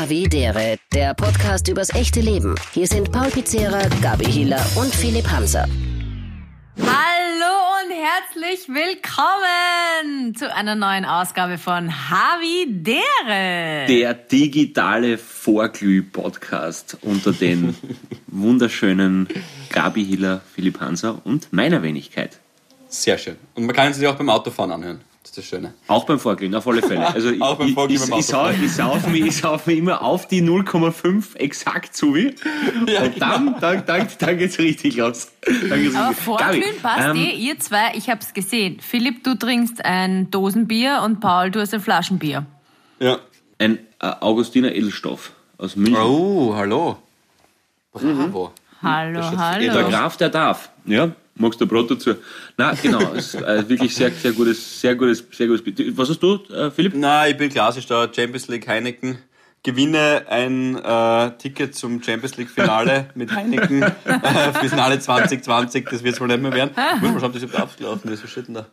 Havidere, der Podcast übers echte Leben. Hier sind Paul Pizzera, Gabi Hiller und Philipp Hanser. Hallo und herzlich willkommen zu einer neuen Ausgabe von Havidere. Der digitale Vorglüh-Podcast unter den wunderschönen Gabi Hiller, Philipp Hanser und meiner Wenigkeit. Sehr schön. Und man kann es sich auch beim Autofahren anhören. Das ist das Schöne. Auch beim Vorglühen, auf alle Fälle. Also Auch beim ich, ich, ich, sau, ich, sauf mir, ich sauf mir immer auf die 0,5 exakt zu wie. Ja, und dann, dann, dann, dann geht's richtig los. Dann geht's Aber vorglühen Gabi, passt ähm, eh, ihr zwei, ich hab's gesehen. Philipp, du trinkst ein Dosenbier und Paul, du hast ein Flaschenbier. Ja. Ein äh, Augustiner Edelstoff aus München. Oh, hallo. Bravo. Hallo, Das ist Der hallo. Graf, der darf. Ja, magst du Brot dazu? Na, genau. Es ist äh, wirklich sehr, sehr gutes, sehr gutes, sehr gutes. Bier. Was hast du, äh, Philipp? Na, ich bin klassisch da. Champions League Heineken. Gewinne ein äh, Ticket zum Champions League Finale mit Heineken äh, Finale 2020. Das wird es wohl nicht mehr werden. Muss mal schauen, ob das überhaupt abgelaufen ist. Was steht denn da?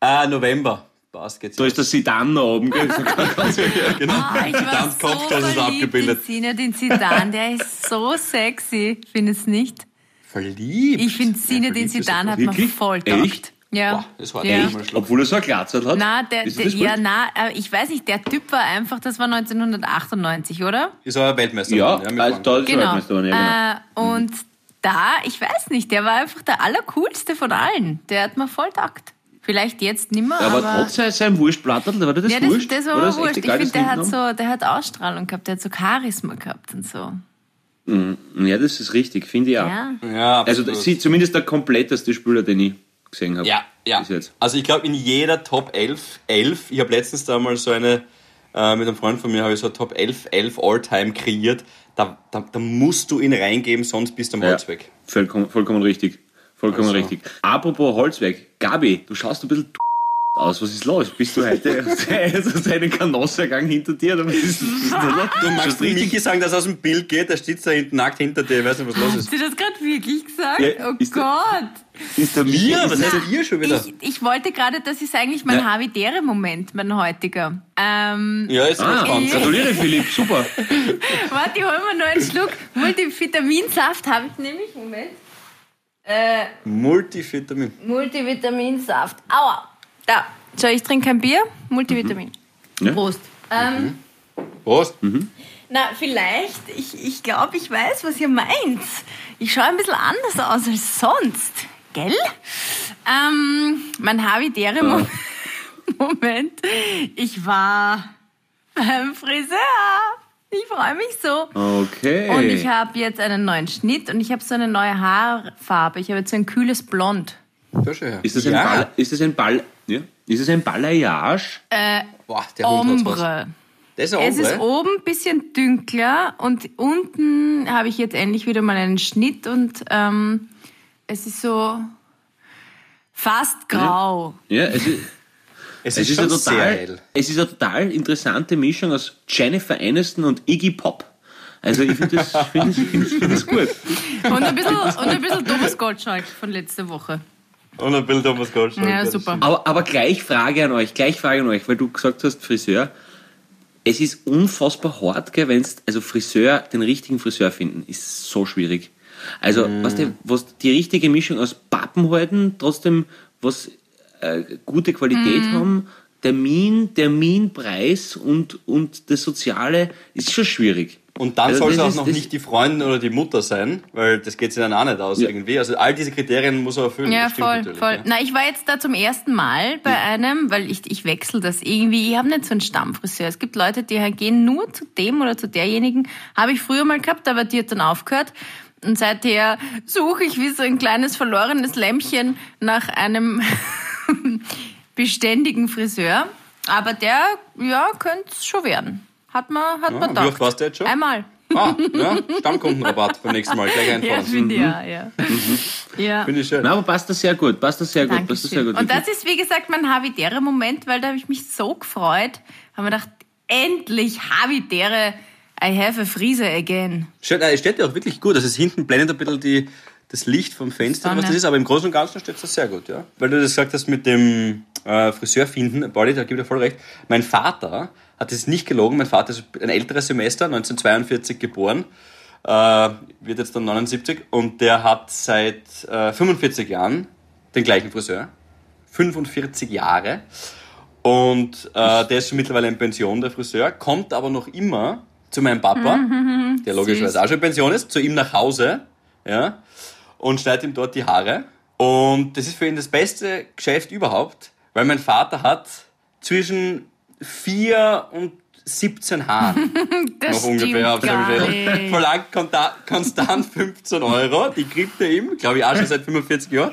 Ah, November. Passt, geht's. Da ist der Sidan da oben. Gell? So ganz- genau. Ah, ich war Ganz so Kopf, das ist abgebildet. Zinedine Zidane, der ist so sexy. Findest nicht? Verliebt. Ich finde Ja, Zinedine verliebt ist Zidane hat Wirklich? voll Echt? taugt. Ja. Boah, das war ja. Obwohl er so ein Glatzel hat. Na, der, der, ja, na, äh, ich weiß nicht, der Typ war einfach, das war 1998, oder? Ist aber Weltmeister. Ja, geworden, also mit da ist er Genau. Weltmeister ja, genau. Äh, und da, ich weiß nicht, der war einfach der allercoolste von allen. Der hat mir voll taugt. Vielleicht jetzt nimmer, Aber aber... trotz sein, sein Wurstplattel, war das ja, das, Wurst? das war Oder das wurscht. Ich finde, der hat so, der hat Ausstrahlung gehabt, der hat so Charisma gehabt und so. Haben? Ja, das ist richtig, finde ich auch. Ja. Ja, Also das ist zumindest der kompletteste Spieler, den ich gesehen habe. Ja, ja. Bis jetzt. Also ich glaube in jeder Top 11, 11, ich habe letztens da mal so eine, äh, mit einem Freund von mir habe ich so Top 11, 11 All-Time kreiert. Da, da, da musst du ihn reingeben, sonst bist du am Ja, Holz weg. vollkommen, vollkommen richtig. Vollkommen Also. richtig. Apropos Holzweg, Gabi, du schaust ein bisschen aus. Was ist los? Bist du heute hast einen Kanossergang hinter dir? Oder was ist, was ist? Du magst richtig Michi sagen, dass er aus dem Bild geht, der steht da hinten nackt hinter dir, ich weiß nicht, was los Hast ist. du das gerade wirklich gesagt? Ja, oh ist der- Gott. ist der Ihr? Was ist heißt ihr schon wieder? Ich, ich wollte gerade, das ist eigentlich mein Ja. Havidere-Moment, mein heutiger. Ähm, Ja, ist Ah, gespannt. gratuliere Philipp, super. Warte, ich hol mir noch einen Schluck. Multivitaminsaft habe ich nämlich. Moment. Äh, Multivitamin. Multivitaminsaft. Aua. Da. So, ich trinke kein Bier. Multivitamin. Ja. Prost. Ähm, Prost. na, vielleicht, ich, ich glaube, ich weiß, was ihr meint. Ich schaue ein bisschen anders aus als sonst. Gell? Ähm, mein Havidere-Moment. Moment. Ich war beim Friseur. Ich freue mich so. Okay. Und ich habe jetzt einen neuen Schnitt und ich habe so eine neue Haarfarbe. Ich habe jetzt so ein kühles Blond. Ja, ist das ein ja. Ball? Ist das ein Ball? Ist das ein Balayage? Boah, der Hund. Ombre. Das ist ein Es ist oben ein bisschen dünkler und unten habe ich jetzt endlich wieder mal einen Schnitt und ähm, es ist so fast grau. Ja, es ist, Es es ist ist, eine total, es ist eine total interessante Mischung aus Jennifer Aniston und Iggy Pop. Also ich finde das, find das, find das, find das gut. Und ein bisschen, und ein bisschen Thomas Gottschalk von letzter Woche. Und ein Bild Thomas Goldstein. Ja, super. Aber, aber gleich Frage an euch, gleich Frage an euch, weil du gesagt hast, Friseur. Es ist unfassbar hart, gell, wenn's, also Friseur, den richtigen Friseur finden, ist so schwierig. Also, was, die, was die richtige Mischung aus Pappen halten, trotzdem was äh, gute Qualität haben, Termin, Terminpreis und, und das Soziale ist schon schwierig. Und dann Also soll es auch ist- noch nicht die Freundin oder die Mutter sein, weil das geht sich dann auch nicht aus Ja. irgendwie. Also all diese Kriterien muss er erfüllen. Ja, voll, natürlich, voll. Ja. Na, ich war jetzt da zum ersten Mal bei einem, weil ich, ich wechsle das irgendwie. Ich habe nicht so einen Stammfriseur. Es gibt Leute, die gehen nur zu dem oder zu derjenigen. Habe ich früher mal gehabt, aber die hat dann aufgehört. Und seither suche ich wie so ein kleines verlorenes Lämmchen nach einem beständigen Friseur. Aber der, ja, könnte es schon werden. Hat man, hat man wie gedacht. oft warst du jetzt schon? Einmal. Ah, ja, Stammkundenrabatt beim nächsten Mal. Gleich Ja, einfahren. finde ich, ja, ja. ja. Finde ich schön. Na, aber passt das sehr gut, passt das sehr gut, passt das sehr gut. Und das ist, wie gesagt, mein Havidere-Moment, weil da habe ich mich so gefreut. Haben wir gedacht, endlich Havidere, I have a Friese again. Schön, äh, es steht ja auch wirklich gut. Also es hinten blendet ein bisschen die, das Licht vom Fenster, Sonne. was das ist, aber im Großen und Ganzen steht das sehr gut, ja. Weil du das gesagt hast mit dem äh, Friseur finden, Pauli, da gebe ich dir voll recht. Mein Vater hat es nicht gelogen. Mein Vater ist ein älteres Semester, 1942 geboren, äh, wird jetzt dann 79 und der hat seit äh, 45 Jahren den gleichen Friseur. 45 Jahre. Und äh, der ist schon mittlerweile in Pension, der Friseur, kommt aber noch immer zu meinem Papa, der logischerweise auch schon in Pension ist, zu ihm nach Hause, ja, und schneidet ihm dort die Haare. Und das ist für ihn das beste Geschäft überhaupt, weil mein Vater hat zwischen vier und 17 Haaren Das noch ungefähr. Verlangt konstant 15 Euro. Die kriegt er ihm, glaube ich, auch schon seit 45 Jahren.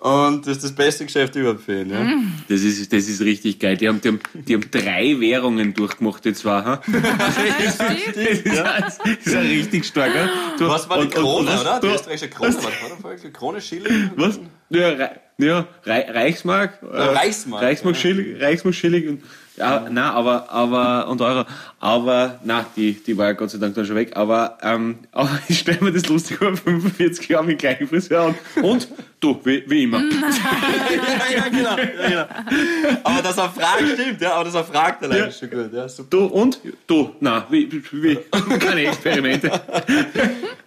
Und das ist das beste Geschäft überhaupt für ihn. Ja. Mhm. Das ist, das ist richtig geil. Die haben, die haben, die haben drei Währungen durchgemacht jetzt war. Ha? Das ist, das ist ein richtig starker. Du, Was war die und- und- Krone, was- oder? Die du- österreichische Krone. Was war das? Krone, Schilling? Was? Ja, Re ja Re Reichsmark. äh, Reichsmark, Reichsmark, ja. Schilling, Reichsmark, Schilling. Und, ja, na, aber, aber, und Euro. Aber, na, die, die war ja Gott sei Dank dann schon weg. Aber, ähm, aber ich stelle mir das lustig vor, 45 Jahre mit gleichen Friseur an. Und, du, wie, wie immer. ja, ja, genau, ja, genau. Aber dass er fragt, stimmt, ja. Aber dass er fragt, allein Ja. ist schon gut. Ja, super. Du, und? Du, na, wie, wie, keine Experimente.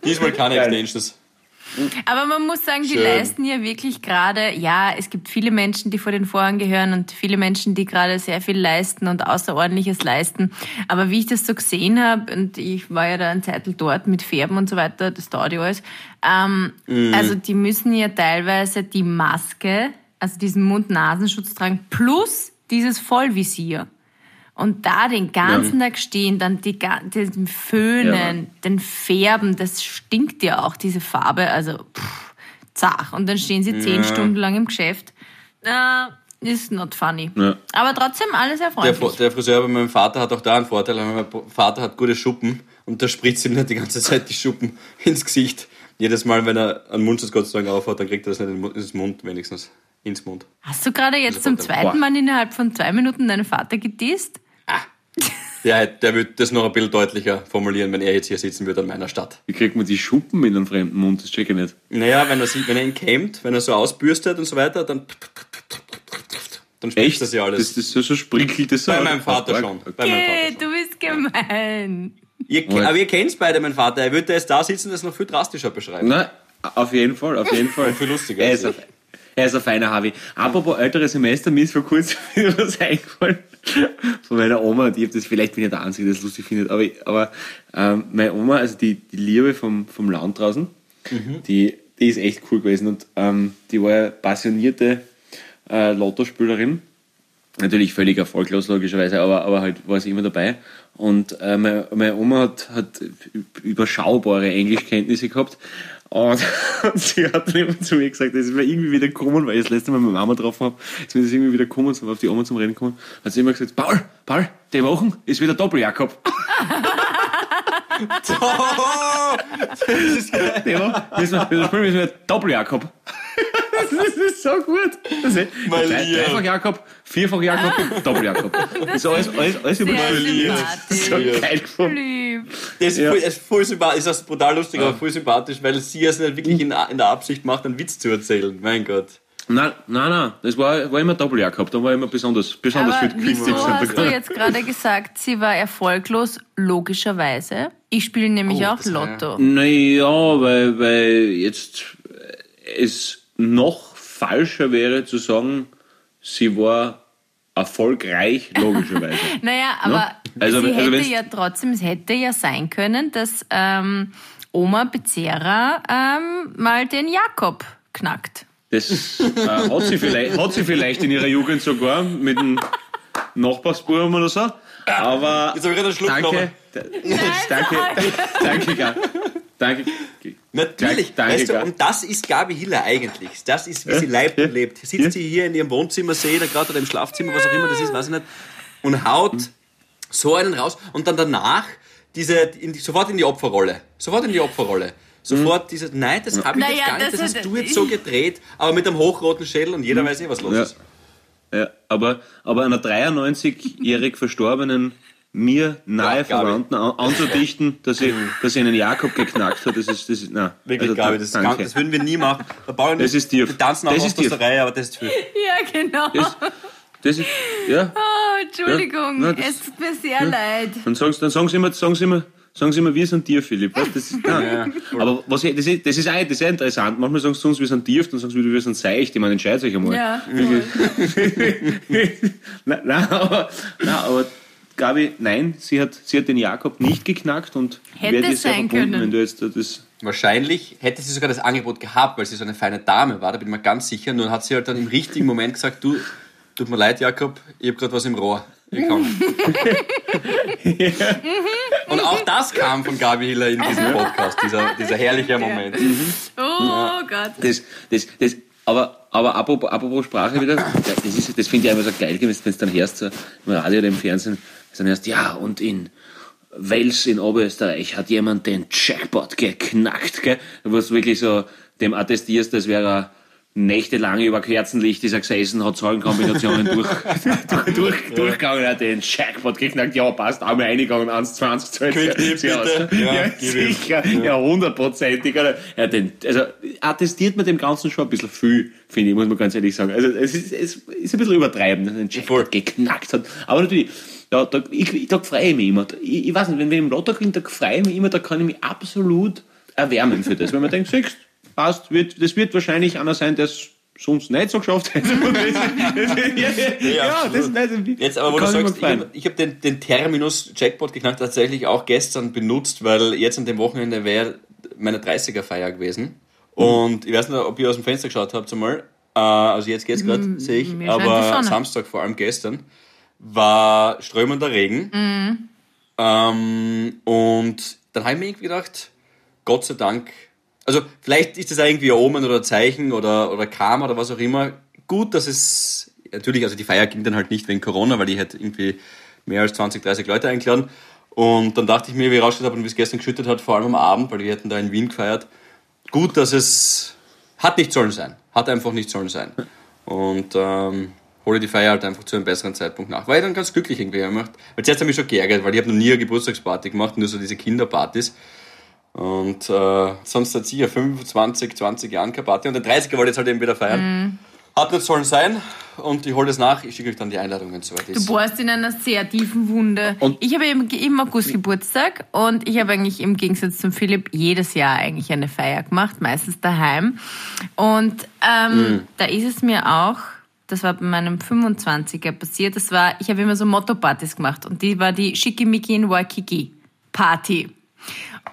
Diesmal keine. Extensions. Aber man muss sagen, die Schön. leisten ja wirklich gerade, ja, es gibt viele Menschen, die vor den Vorhang gehören und viele Menschen, die gerade sehr viel leisten und Außerordentliches leisten. Aber wie ich das so gesehen habe, und ich war ja da ein Zeitl dort mit Färben und so weiter, das dauert ja alles, ähm, also die müssen ja teilweise die Maske, also diesen Mund-Nasenschutz tragen, plus dieses Vollvisier. Und da den ganzen Tag stehen, dann die, den Föhnen, den Färben, das stinkt ja auch, diese Farbe. Also, pff, zach. Und dann stehen sie zehn Stunden lang im Geschäft. Na, ist not funny. Ja. Aber trotzdem alles sehr Der, der Friseur bei meinem Vater hat auch da einen Vorteil, weil mein Vater hat gute Schuppen und da spritzt ihm nicht die ganze Zeit die Schuppen ins Gesicht. Jedes Mal, wenn er einen Mundschutz Gott sei Dank aufhat, dann kriegt er das nicht in den Mund- ins Mund wenigstens. Ins Mund. Hast du gerade jetzt zum zweiten Mal innerhalb von zwei Minuten deinen Vater gedisst? Der, der wird das noch ein bisschen deutlicher formulieren, wenn er jetzt hier sitzen würde an meiner Stadt. Wie kriegt man die Schuppen in einem fremden Mund? Das check ich nicht. Naja, wenn er, sich, wenn er ihn kämmt, wenn er so ausbürstet und so weiter, dann, dann spritzt das ja alles. Das, das so, so sprinkelt das bei meinem Vater schon. Bei meinem Vater schon. du bist gemein. Ihr, aber ihr kennt beide, mein Vater. Er würde jetzt da sitzen und das noch viel drastischer beschreiben. Nein, auf jeden Fall, auf jeden Fall. Viel lustiger. Er ist, ein, er ist ein feiner Harvey. Apropos ältere Semester, mir ist vor kurzem wieder was eingefallen von meiner Oma. Und ich hab das, vielleicht bin ich der Einzige, der das lustig findet, aber, aber ähm, meine Oma, also die, die Liebe vom, vom Land draußen, die, die ist echt cool gewesen. Und ähm, die war ja passionierte äh, Lottospielerin. Natürlich völlig erfolglos, logischerweise, aber, aber halt war sie immer dabei. Und äh, meine, meine Oma hat, hat überschaubare Englischkenntnisse gehabt. Und, sie hat dann immer zu mir gesagt, das ist mir irgendwie wieder gekommen, weil ich das letzte Mal meine Mama getroffen habe, ist mir das irgendwie wieder gekommen, so auf die Oma zum Reden gekommen, hat sie immer gesagt, Paul, Paul, die Wochen ist wieder Doppeljakob. Oh, das ist geil. Die Woche, müssen wir, das Spiel ist wieder Doppeljakob. Das ist so gut. Das ist, dreifach Jakob, vierfach Jakob, Doppeljakob. Das ist alles, alles, alles über Sehr so sympathisch. geil gefunden. Lieb. Das ist, Ja. voll, ist voll sympathisch, ist das brutal lustig, aber voll sympathisch, weil sie es nicht wirklich in, in der Absicht macht, einen Witz zu erzählen. Mein Gott. Nein, nein, nein, das war, war immer Doppeljakob, da war immer besonders, besonders Aber viel wieso hast du jetzt gerade gesagt, sie war erfolglos? Logischerweise. Ich spiele nämlich Oh, auch ja- Lotto. Naja, weil, weil jetzt es noch falscher wäre zu sagen, sie war erfolgreich, logischerweise. Naja, aber Also, sie also hätte wenn's- ja trotzdem, es hätte ja sein können, dass ähm, Oma Bezerra ähm, mal den Jakob knackt. Das äh, hat, sie vielleicht, hat sie vielleicht in ihrer Jugend sogar mit dem Nachbarsbuben oder so. Aber Jetzt habe ich einen Schluck danke, genommen. danke, danke, Gab. Danke. Natürlich, Danke, weißt du, und das ist Gabi Hiller eigentlich. Das ist, wie sie lebt ja, und lebt. Sitzt ja. sie hier in ihrem Wohnzimmer, sehe da gerade oder im Schlafzimmer, was auch immer das ist, weiß ich nicht, und haut so einen raus und dann danach diese, in die, sofort in die Opferrolle. Sofort in die Opferrolle. Sofort dieses, nein, das habe ich Naja, jetzt gar nicht, das, das hast du jetzt so gedreht, aber mit einem hochroten Schädel und jeder weiß eh, was los Ja. ist. Ja, aber, aber einer 93-jährig verstorbenen, mir nahe Ja. Verwandten an, anzudichten, dass sie, dass sie einen Jakob geknackt hat, das ist, das ist, nein. Wirklich, also, Gabi, das, danke. ganz, das würden wir nie machen. Der Bauern, Das ist tief. Wir tanzen auch Das ist aus tief. der Reihe, aber das ist viel. Ja, genau. Das, Das ist, ja. Oh, Entschuldigung, Ja, na, das- es tut mir sehr leid. Dann sagen, dann sagen sie immer, sagen sie immer, sagen sie immer, wir sind dir, Philipp. Weißt, das ist, nein. Aber was, ich- das, ist, das, ist auch, das ist auch interessant. Manchmal sagen sie zu uns, wir sind dir, dann sagen sie wieder, wir sind seicht. Ich meine, entscheidet euch einmal. Ja, nein, nein, aber, nein, aber Gabi, nein, sie hat, sie hat den Jakob nicht geknackt und Hätte wäre dir es sehr sein verbunden, können. wenn du jetzt das. Wahrscheinlich hätte sie sogar das Angebot gehabt, weil sie so eine feine Dame war, da bin ich mir ganz sicher. Nur hat sie halt dann im richtigen Moment gesagt, du, tut mir leid, Jakob, ich habe gerade was im Rohr. Ich komm. Und auch das kam von Gabi Hiller in diesem Podcast, dieser, dieser herrliche Moment. Oh Gott. das, das, das aber, aber apropos, apropos Sprache wieder, das, ist, das finde ich einfach so geil, wenn du dann hörst, so im Radio oder im Fernsehen, dann hörst, ja, und in Wels in Oberösterreich hat jemand den Jackpot geknackt, gell? Wo du wirklich so dem attestierst, als wäre er nächtelang über Kerzenlicht ist er gesessen, hat Zahlenkombinationen durch, durch, durch, durchgegangen, hat den Jackpot geknackt, ja, passt, einmal eingegangen, 1, 20, 12. Quick Tip, Sie aus. bitte. Ja, Ja, sicher, ja, hundertprozentig. oder? Ja, den, also, attestiert man dem Ganzen schon ein bisschen viel, finde ich, muss man ganz ehrlich sagen. Also, es ist, es ist ein bisschen übertreiben, dass er den Voll. Jackpot geknackt hat. Aber natürlich, ja, da, ich, ich, da freue ich mich immer. Ich, ich weiß nicht, wenn wir im Lotto kriegen, da freue ich mich immer, da kann ich mich absolut erwärmen für das. Wenn man denkt, siehst, passt, wird, das wird wahrscheinlich einer sein, der es sonst nicht so geschafft hätte. ja, das, das, Jetzt aber, wo du sagst, ich habe hab den, den Terminus Jackpot geknackt tatsächlich auch gestern benutzt, weil jetzt an dem Wochenende wäre meine 30er-Feier gewesen. Und ich weiß nicht, ob ihr aus dem Fenster geschaut habt einmal. Äh, also jetzt geht's gerade, sehe ich. Aber. Samstag, vor allem gestern, war strömender Regen. Ähm, und dann habe ich mir irgendwie gedacht, Gott sei Dank, also vielleicht ist das irgendwie ein Omen oder ein Zeichen oder, oder Karma oder was auch immer. Gut, dass es, natürlich, also die Feier ging dann halt nicht wegen Corona, weil ich hätte irgendwie mehr als 20, 30 Leute eingeladen. Und dann dachte ich mir, wie ich rausgeschaut habe und wie es gestern geschüttet hat, vor allem am Abend, weil wir hätten da in Wien gefeiert. Gut, dass es hat nicht sollen sein. Hat einfach nicht sollen sein. Und ähm, hole die Feier halt einfach zu einem besseren Zeitpunkt nach. War ich dann ganz glücklich irgendwie gemacht. Weil zuerst habe ich mich schon geärgert, weil ich habe noch nie eine Geburtstagsparty gemacht, nur so diese Kinderpartys. Und äh, sonst hat sie ja 25, 20 Jahren keine Party. Und der 30er wollte jetzt halt eben wieder feiern. Hat nicht sollen sein. Und ich hole das nach. Ich schicke euch dann die Einladungen, soweit Du ist. bohrst in einer sehr tiefen Wunde. Und- ich habe im, im August Geburtstag und ich habe eigentlich im Gegensatz zum Philipp jedes Jahr eigentlich eine Feier gemacht, meistens daheim. Und ähm, da ist es mir auch, das war bei meinem 25er passiert, das war, ich habe immer so Motto-Partys gemacht und die war die Schickimicki in Waikiki Party.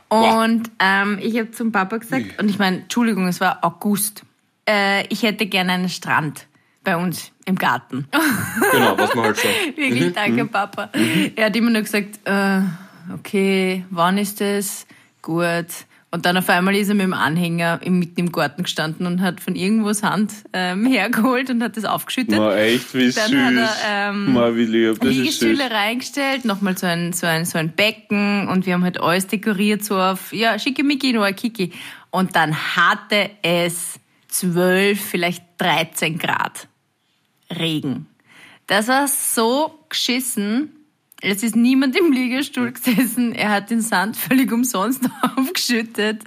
Und ähm, ich habe zum Papa gesagt, und ich meine, Entschuldigung, es war August, äh, ich hätte gerne einen Strand bei uns im Garten. Genau, was man halt so. Wirklich, danke, Papa. Er hat immer nur gesagt, äh, okay, wann ist es? Gut. Und dann auf einmal ist er mit dem Anhänger im- mitten im Garten gestanden und hat von irgendwo Sand ähm, hergeholt und hat das aufgeschüttet. Ma, echt, wie Dann süß. hat er, ähm, Ma, wie lieb, das ist süß. Liegestühle reingestellt, nochmal so ein, so, ein, so ein Becken und wir haben halt alles dekoriert, so auf, ja, schickimicki, nur Kiki. Und dann hatte es 12, vielleicht 13 Grad Regen. Das war so geschissen. Es ist niemand im Liegestuhl gesessen. Er hat den Sand völlig umsonst aufgeschüttet.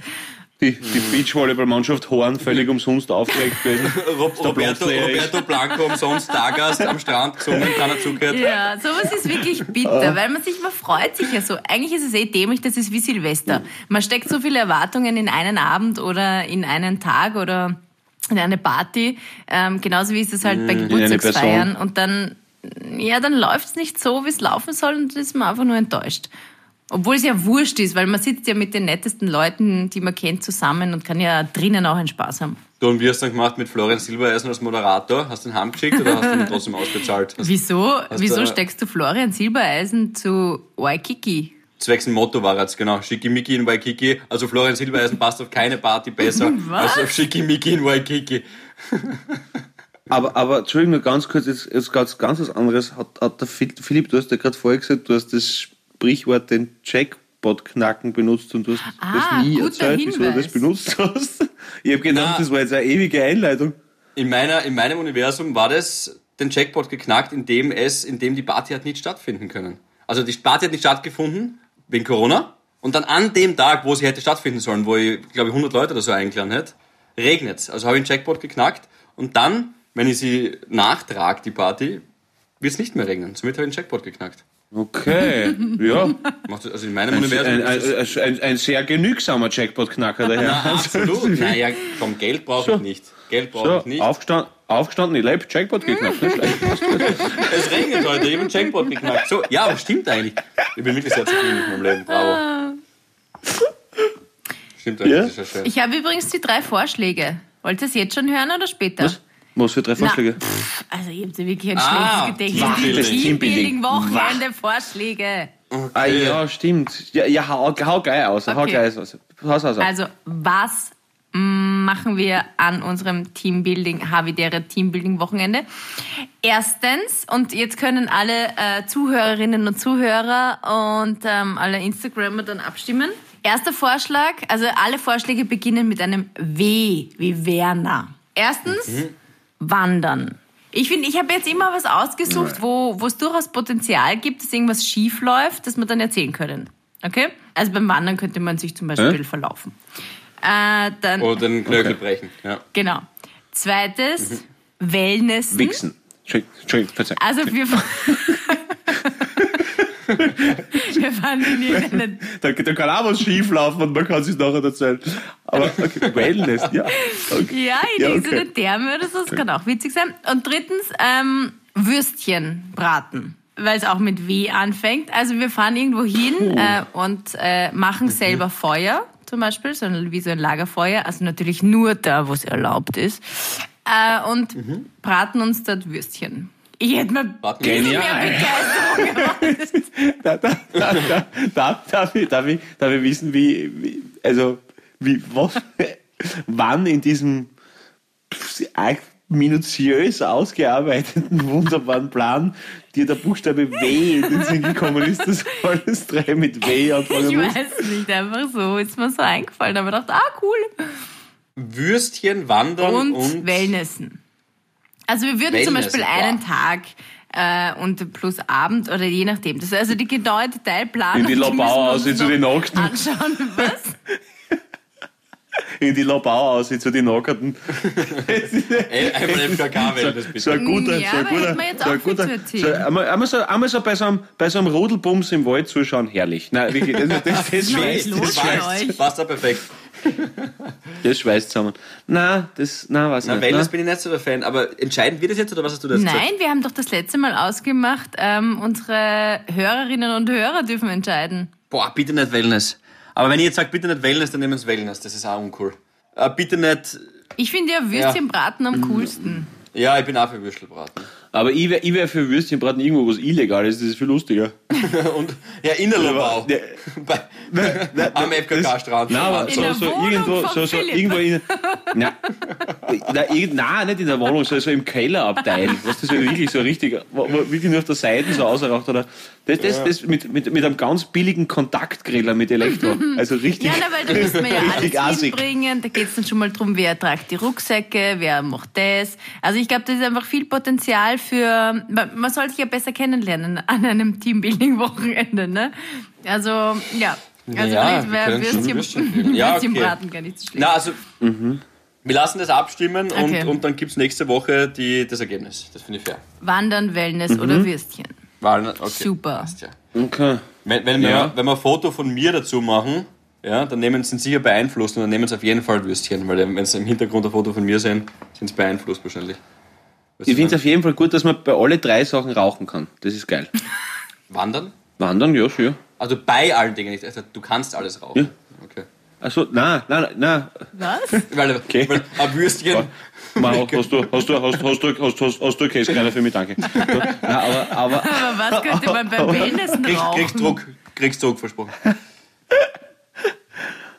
Die, die Beachvolleyballmannschaft Horn völlig umsonst aufgeregt gewesen. Rob, Roberto. Roberto Blanco umsonst Stargast am Strand gesungen, keiner zugehört. Ja, sowas ist wirklich bitter, weil man sich, man freut sich ja so. Eigentlich ist es eh dämlich, das ist wie Silvester. Man steckt so viele Erwartungen in einen Abend oder in einen Tag oder in eine Party. Ähm, genauso wie ist es halt bei eine Geburtstagsfeiern. Und dann, ja, dann läuft es nicht so, wie es laufen soll und dann ist man einfach nur enttäuscht. Obwohl es ja wurscht ist, weil man sitzt ja mit den nettesten Leuten, die man kennt, zusammen und kann ja drinnen auch einen Spaß haben. Du, und wie hast du dann gemacht mit Florian Silbereisen als Moderator? Hast du ihn heimgeschickt oder hast du ihn trotzdem ausbezahlt? Hast Wieso, wieso du- steckst du Florian Silbereisen zu Waikiki? Zwecks ein Motto war jetzt, genau. Schickimicki in Waikiki. Also Florian Silbereisen passt auf keine Party besser Was? als auf Schickimicki in Waikiki. Aber, aber, Entschuldigung, nur ganz kurz, jetzt, jetzt ganz, ganz was anderes. Hat, hat der Phil- Philipp, du hast ja gerade vorher gesagt, du hast das Sprichwort den Jackpot knacken benutzt und du hast Ah, das nie erzählt, wieso du das benutzt hast. Ich habe gedacht, Na. das war jetzt eine ewige Einleitung. In, meiner, in meinem Universum war das den Jackpot geknackt, indem es, indem die Party hat nicht stattfinden können. Also die Party hat nicht stattgefunden, wegen Corona. Und dann an dem Tag, wo sie hätte stattfinden sollen, wo ich, glaube ich, 100 Leute oder so eingeladen hätte, regnet Also habe ich den Jackpot geknackt. Und dann, wenn ich sie nachtrage, die Party, wird es nicht mehr regnen. Somit habe ich den Jackpot geknackt. Okay, ja. Macht das- Also in meinem Ein, Universum. ein, ein, ein, ein sehr genügsamer Jackpot-Knacker daher. Na, absolut. Naja, komm, Geld brauche ich nicht. Geld brauche ich So, nicht. aufgestanden, aufgestanden, ich lebe, Jackpot geknackt. Es regnet heute, ich habe den Jackpot geknackt. So, ja, aber stimmt eigentlich. Ich bin wirklich sehr zufrieden mit meinem Leben. Bravo. Stimmt eigentlich, Ja? das ist ja schön. Ich habe übrigens die drei Vorschläge. Wollt ihr es jetzt schon hören oder später? Was? Was für drei Vorschläge? Na, pff, also ihr habt ja wirklich ein Ah, schlechtes Gedächtnis. Teambuilding-Wochenende Vorschläge. Ah, ja, stimmt. Ja, ja hau, hau geil aus. Hau Okay. geil aus. Hau's aus. Also, was mm, machen wir an unserem Teambuilding, Havidere Teambuilding-Wochenende? Erstens, und jetzt können alle äh, Zuhörerinnen und Zuhörer und ähm, alle Instagrammer dann abstimmen. Erster Vorschlag, also alle Vorschläge beginnen mit einem W, wie Werner. Erstens, wandern. Ich finde, ich habe jetzt immer was ausgesucht, wo wo es durchaus Potenzial gibt, dass irgendwas schief läuft, das wir dann erzählen können. Okay? Also beim Wandern könnte man sich zum Beispiel Hä? verlaufen. Äh, dann, Oder den Knöchel brechen. Ja. genau. Zweites, Wellness. Wichsen. Entschuldigung, Entschuldigung. Also wir, wir fahren in irgendeinen Da, da kann auch was schief laufen und man kann sich nachher erzählen. Aber okay, Wellness, ja. Okay. Ja, in Ja, okay. irgendeiner Therme oder so, das kann auch witzig sein. Und drittens, ähm, Würstchen braten, weil es auch mit W anfängt. Also wir fahren irgendwo hin äh, und äh, machen Mhm. selber Feuer, zum Beispiel, so ein, wie so ein Lagerfeuer. Also natürlich nur da, wo es erlaubt ist. Äh, und Mhm. braten uns dort Würstchen. Ich hätte mir bisschen mehr. Begeisterung. Da, da, da, da, da, darf, ich, darf, ich, darf ich wissen, wie, wie also, wie, was, wann in diesem minutiös ausgearbeiteten, wunderbaren Plan dir der Buchstabe W in den Sinn gekommen ist, dass alles drei mit W anfangen Ich muss? weiß nicht, einfach so ist mir so eingefallen. Aber ich dachte, ah, cool. Würstchen, Wandern und, und, Wellnessen. Also wir würden zum Wellnessen, Beispiel einen wow. Tag äh, und plus Abend oder je nachdem. Das ist also die genaue Detailplanung. In die müssen wir Lobau uns aus, zu den Nackten. Anschauen, was? In die Lobau aus, zu den Nackerten. Ey, einmal FKK-Welt, das So ein bitte. guter, Ja, so ein guter, so ein so, einmal, einmal, so, einmal so bei so einem, bei so einem Rudelbums im Wald zuschauen, herrlich. Nein, wirklich, das, das, das, das, schweißt, das, schweißt? Passt da perfekt. das schweißt zusammen. Nein, das, nein, was Na, nicht. Wellness bin ich nicht so der Fan, aber entscheiden wir das jetzt oder was hast du das Nein, wir haben doch das letzte Mal ausgemacht, ähm, unsere Hörerinnen und Hörer dürfen entscheiden. Boah, bitte nicht Wellness. Aber wenn ich jetzt sage, bitte nicht Wellness, dann nehmen wir es Wellness. Das ist auch uncool. Äh, bitte nicht. Ich finde ja Würstchenbraten am coolsten. Ja, ich bin auch für Würstelbraten. Aber ich wäre wär für Würstchenbraten irgendwo was Illegales, das ist viel lustiger. Und ja, Innerlobau. Ja, Bei, am FKK-Strand. Nein, aber In so, der so irgendwo, so, so irgendwo in, na, na, irgend- nein, nicht in der Wohnung, so, so im Kellerabteil, was das so wirklich so richtig, wirklich nur auf der Seite so ausraucht oder, das, das, das mit, mit, mit einem ganz billigen Kontaktgriller mit Elektro, also richtig, Ja, na, weil da müssen wir ja richtig alles assig. hinbringen. Da geht es dann schon mal drum, wer tragt die Rucksäcke, wer macht das. Also ich glaube, das ist einfach viel Potenzial für, man man soll sich ja besser kennenlernen an einem Teambuilding-Wochenende, ne? Also, ja. Also Ja, vielleicht wir wäre Würstchen Würstchen. Ja, okay. Würstchenbraten gar nicht so schlecht. Na, also, wir lassen das abstimmen Okay. und, und dann gibt es nächste Woche die, das Ergebnis. Das finde ich fair. Wandern, Wellness Mhm. oder Würstchen. Wahlen, okay. Super. Okay. Wenn, wenn, wir, Ja. wenn wir ein Foto von mir dazu machen, ja, dann nehmen sie sicher beeinflusst und dann nehmen sie auf jeden Fall Würstchen, weil wenn sie im Hintergrund ein Foto von mir sehen, sind sie beeinflusst wahrscheinlich. Ich finde es auf jeden Fall gut, dass man bei alle drei Sachen rauchen kann. Das ist geil. Wandern? Wandern, ja, schon. Also bei allen Dingen nicht. Also du kannst alles rauchen. Okay. Also, nein, nein, nein. Was? Weil, weil ein Würstchen. Mau, hast du, hast du, hast, hast du, hast, hast, hast du Käsekreiner für mich, danke. Nein, aber, aber, Aber was könnte man beim Wellnessen Kriegst, rauchen? kriegst Druck, kriegst Druck versprochen. äh,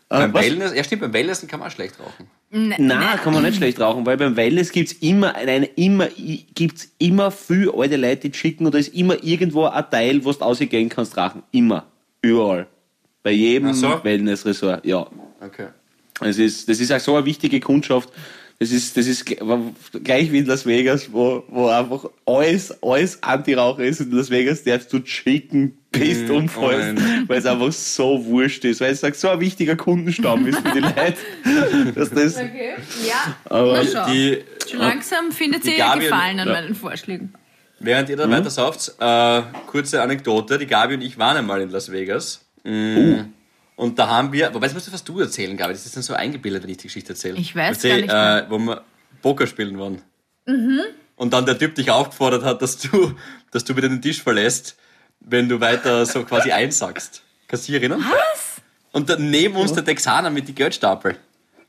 beim was? Wellness, ja stimmt, beim Wellnessen kann man auch schlecht rauchen. Nein, kann man nicht schlecht rauchen, weil beim Wellness gibt's immer, nein, immer, gibt's immer viel alte Leute, die schicken und da ist immer irgendwo ein Teil, wo du rausgehen kannst rauchen. Immer. Überall. Bei jedem so? Wellness-Resort, ja. Okay. Es ist, das ist auch so eine wichtige Kundschaft. Das ist, das ist gleich wie in Las Vegas, wo, wo einfach alles, alles Anti-Raucher ist. In Las Vegas darfst du chicken, bis du umfallst, oh weil es einfach so wurscht ist. Weil es sagt, so ein wichtiger Kundenstamm ist für die Leute. Dass das, Okay. Ja, aber. Die, Schon langsam findet sie Gabi- Gefallen an Ja. meinen Vorschlägen. während ihr da weiter sauft, äh, kurze Anekdote. Die Gabi und ich waren einmal in Las Vegas. Mm. Oh. Und da haben wir, wobei, das musst du fast du erzählen, Gabi. Das ist dann so eingebildet, wenn ich die Geschichte erzähle. Ich weiß gar nicht mehr. Äh, wo wir Poker spielen waren. Und dann der Typ dich aufgefordert hat, dass du, dass du wieder den Tisch verlässt, wenn du weiter so quasi einsackst. Kannst du dich erinnern? Was? Und dann neben uns der Texaner mit die Geldstapel.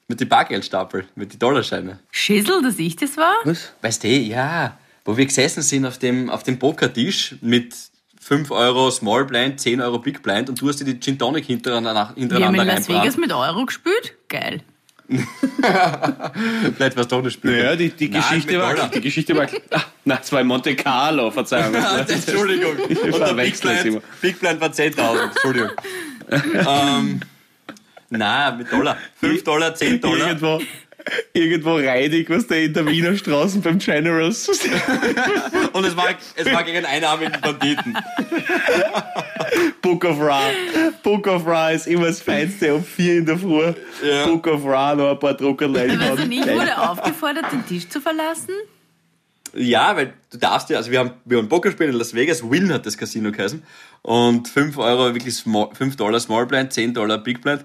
Mit die Bargeldstapel, mit die Dollarscheine. Schissel, dass ich das war? Was? Weißt du, ja, wo wir gesessen sind auf dem, auf dem Pokertisch mit 5 Euro Small Blind, 10 Euro Big Blind und du hast dir die Gin Tonic hintereinander, Wir haben hintereinander in Las Vegas mit Euro gespielt? Geil. Vielleicht war es doch eine Spiel. Ja, die, die, Nein, Geschichte war, Dollar. die Geschichte war. Ah, na, es war in Monte Carlo, Verzeihung. Entschuldigung. Und der Big Blind. Big Blind war 10.000. Entschuldigung. ähm, nein, mit Dollar. 5 Dollar, 10 Dollar. Irgendwo, irgendwo reidig, was der in der Wiener Straßen beim Generals. Und es war, es war gegen einen einarmigen Banditen. Book of Ra. Book of Ra ist immer das Feinste um vier in der Früh. Ja. Book of Ra, noch ein paar Druckerlein. Aber also ich wurde aufgefordert, den Tisch zu verlassen. Ja, weil du darfst ja, also wir haben, wir haben Poker spielen in Las Vegas, Win hat das Casino geheißen. Und 5 Euro wirklich small, 5 Dollar Small Blind, 10 Dollar Big Blind.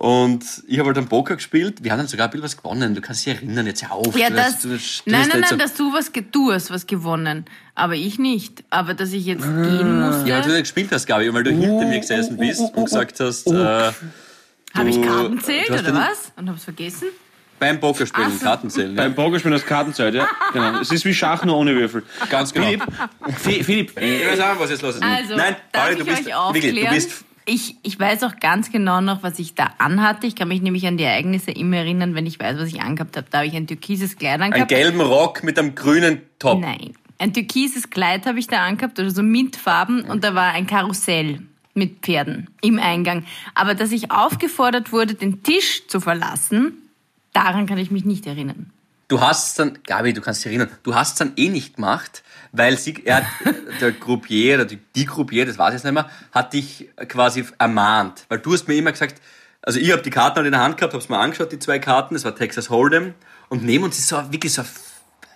Und ich habe halt dann Poker gespielt. Wir haben dann sogar ein bisschen was gewonnen. Du kannst dich erinnern, jetzt auf. Ja, du das. hast- du hast- du nein, hast nein, nein, so- dass du was, du hast was gewonnen. Aber ich nicht. Aber dass ich jetzt gehen musste. Ah. Ja, weil du gespielt hast, Gabi, weil du hinter mir gesessen bist und gesagt hast, äh, Habe ich du- Karten zählt du hast oder was? Und hab's vergessen? beim Pokerspielen so. Karten zählen. Ja. Beim Pokerspielen aus Kartenzeit, ja. Genau. Es ist wie Schach, nur ohne Würfel. Ganz genau. Philipp, Philipp, Ich weiß auch, was jetzt los ist. Also, Nein, darf Pauli, ich du bist, euch aufklären? wirklich, du bist ich, ich weiß auch ganz genau noch, was ich da anhatte. Ich kann mich nämlich an die Ereignisse immer erinnern, wenn ich weiß, was ich angehabt habe. Da habe ich ein türkises Kleid einen angehabt. gelben Rock mit einem grünen Top. Nein. Ein türkises Kleid habe ich da angehabt, oder so Mintfarben, und da war ein Karussell mit Pferden im Eingang. Aber dass ich aufgefordert wurde, den Tisch zu verlassen, daran kann ich mich nicht erinnern. Du hast dann, Gabi, du kannst dich erinnern, du hast es dann eh nicht gemacht, weil sie, er der Groupier oder die, die Groupier, das weiß ich jetzt nicht mehr, hat dich quasi ermahnt. Weil du hast mir immer gesagt, also ich habe die Karten halt in der Hand gehabt, hab's mir angeschaut, die zwei Karten, das war Texas Hold'em und neben uns ist so wirklich so,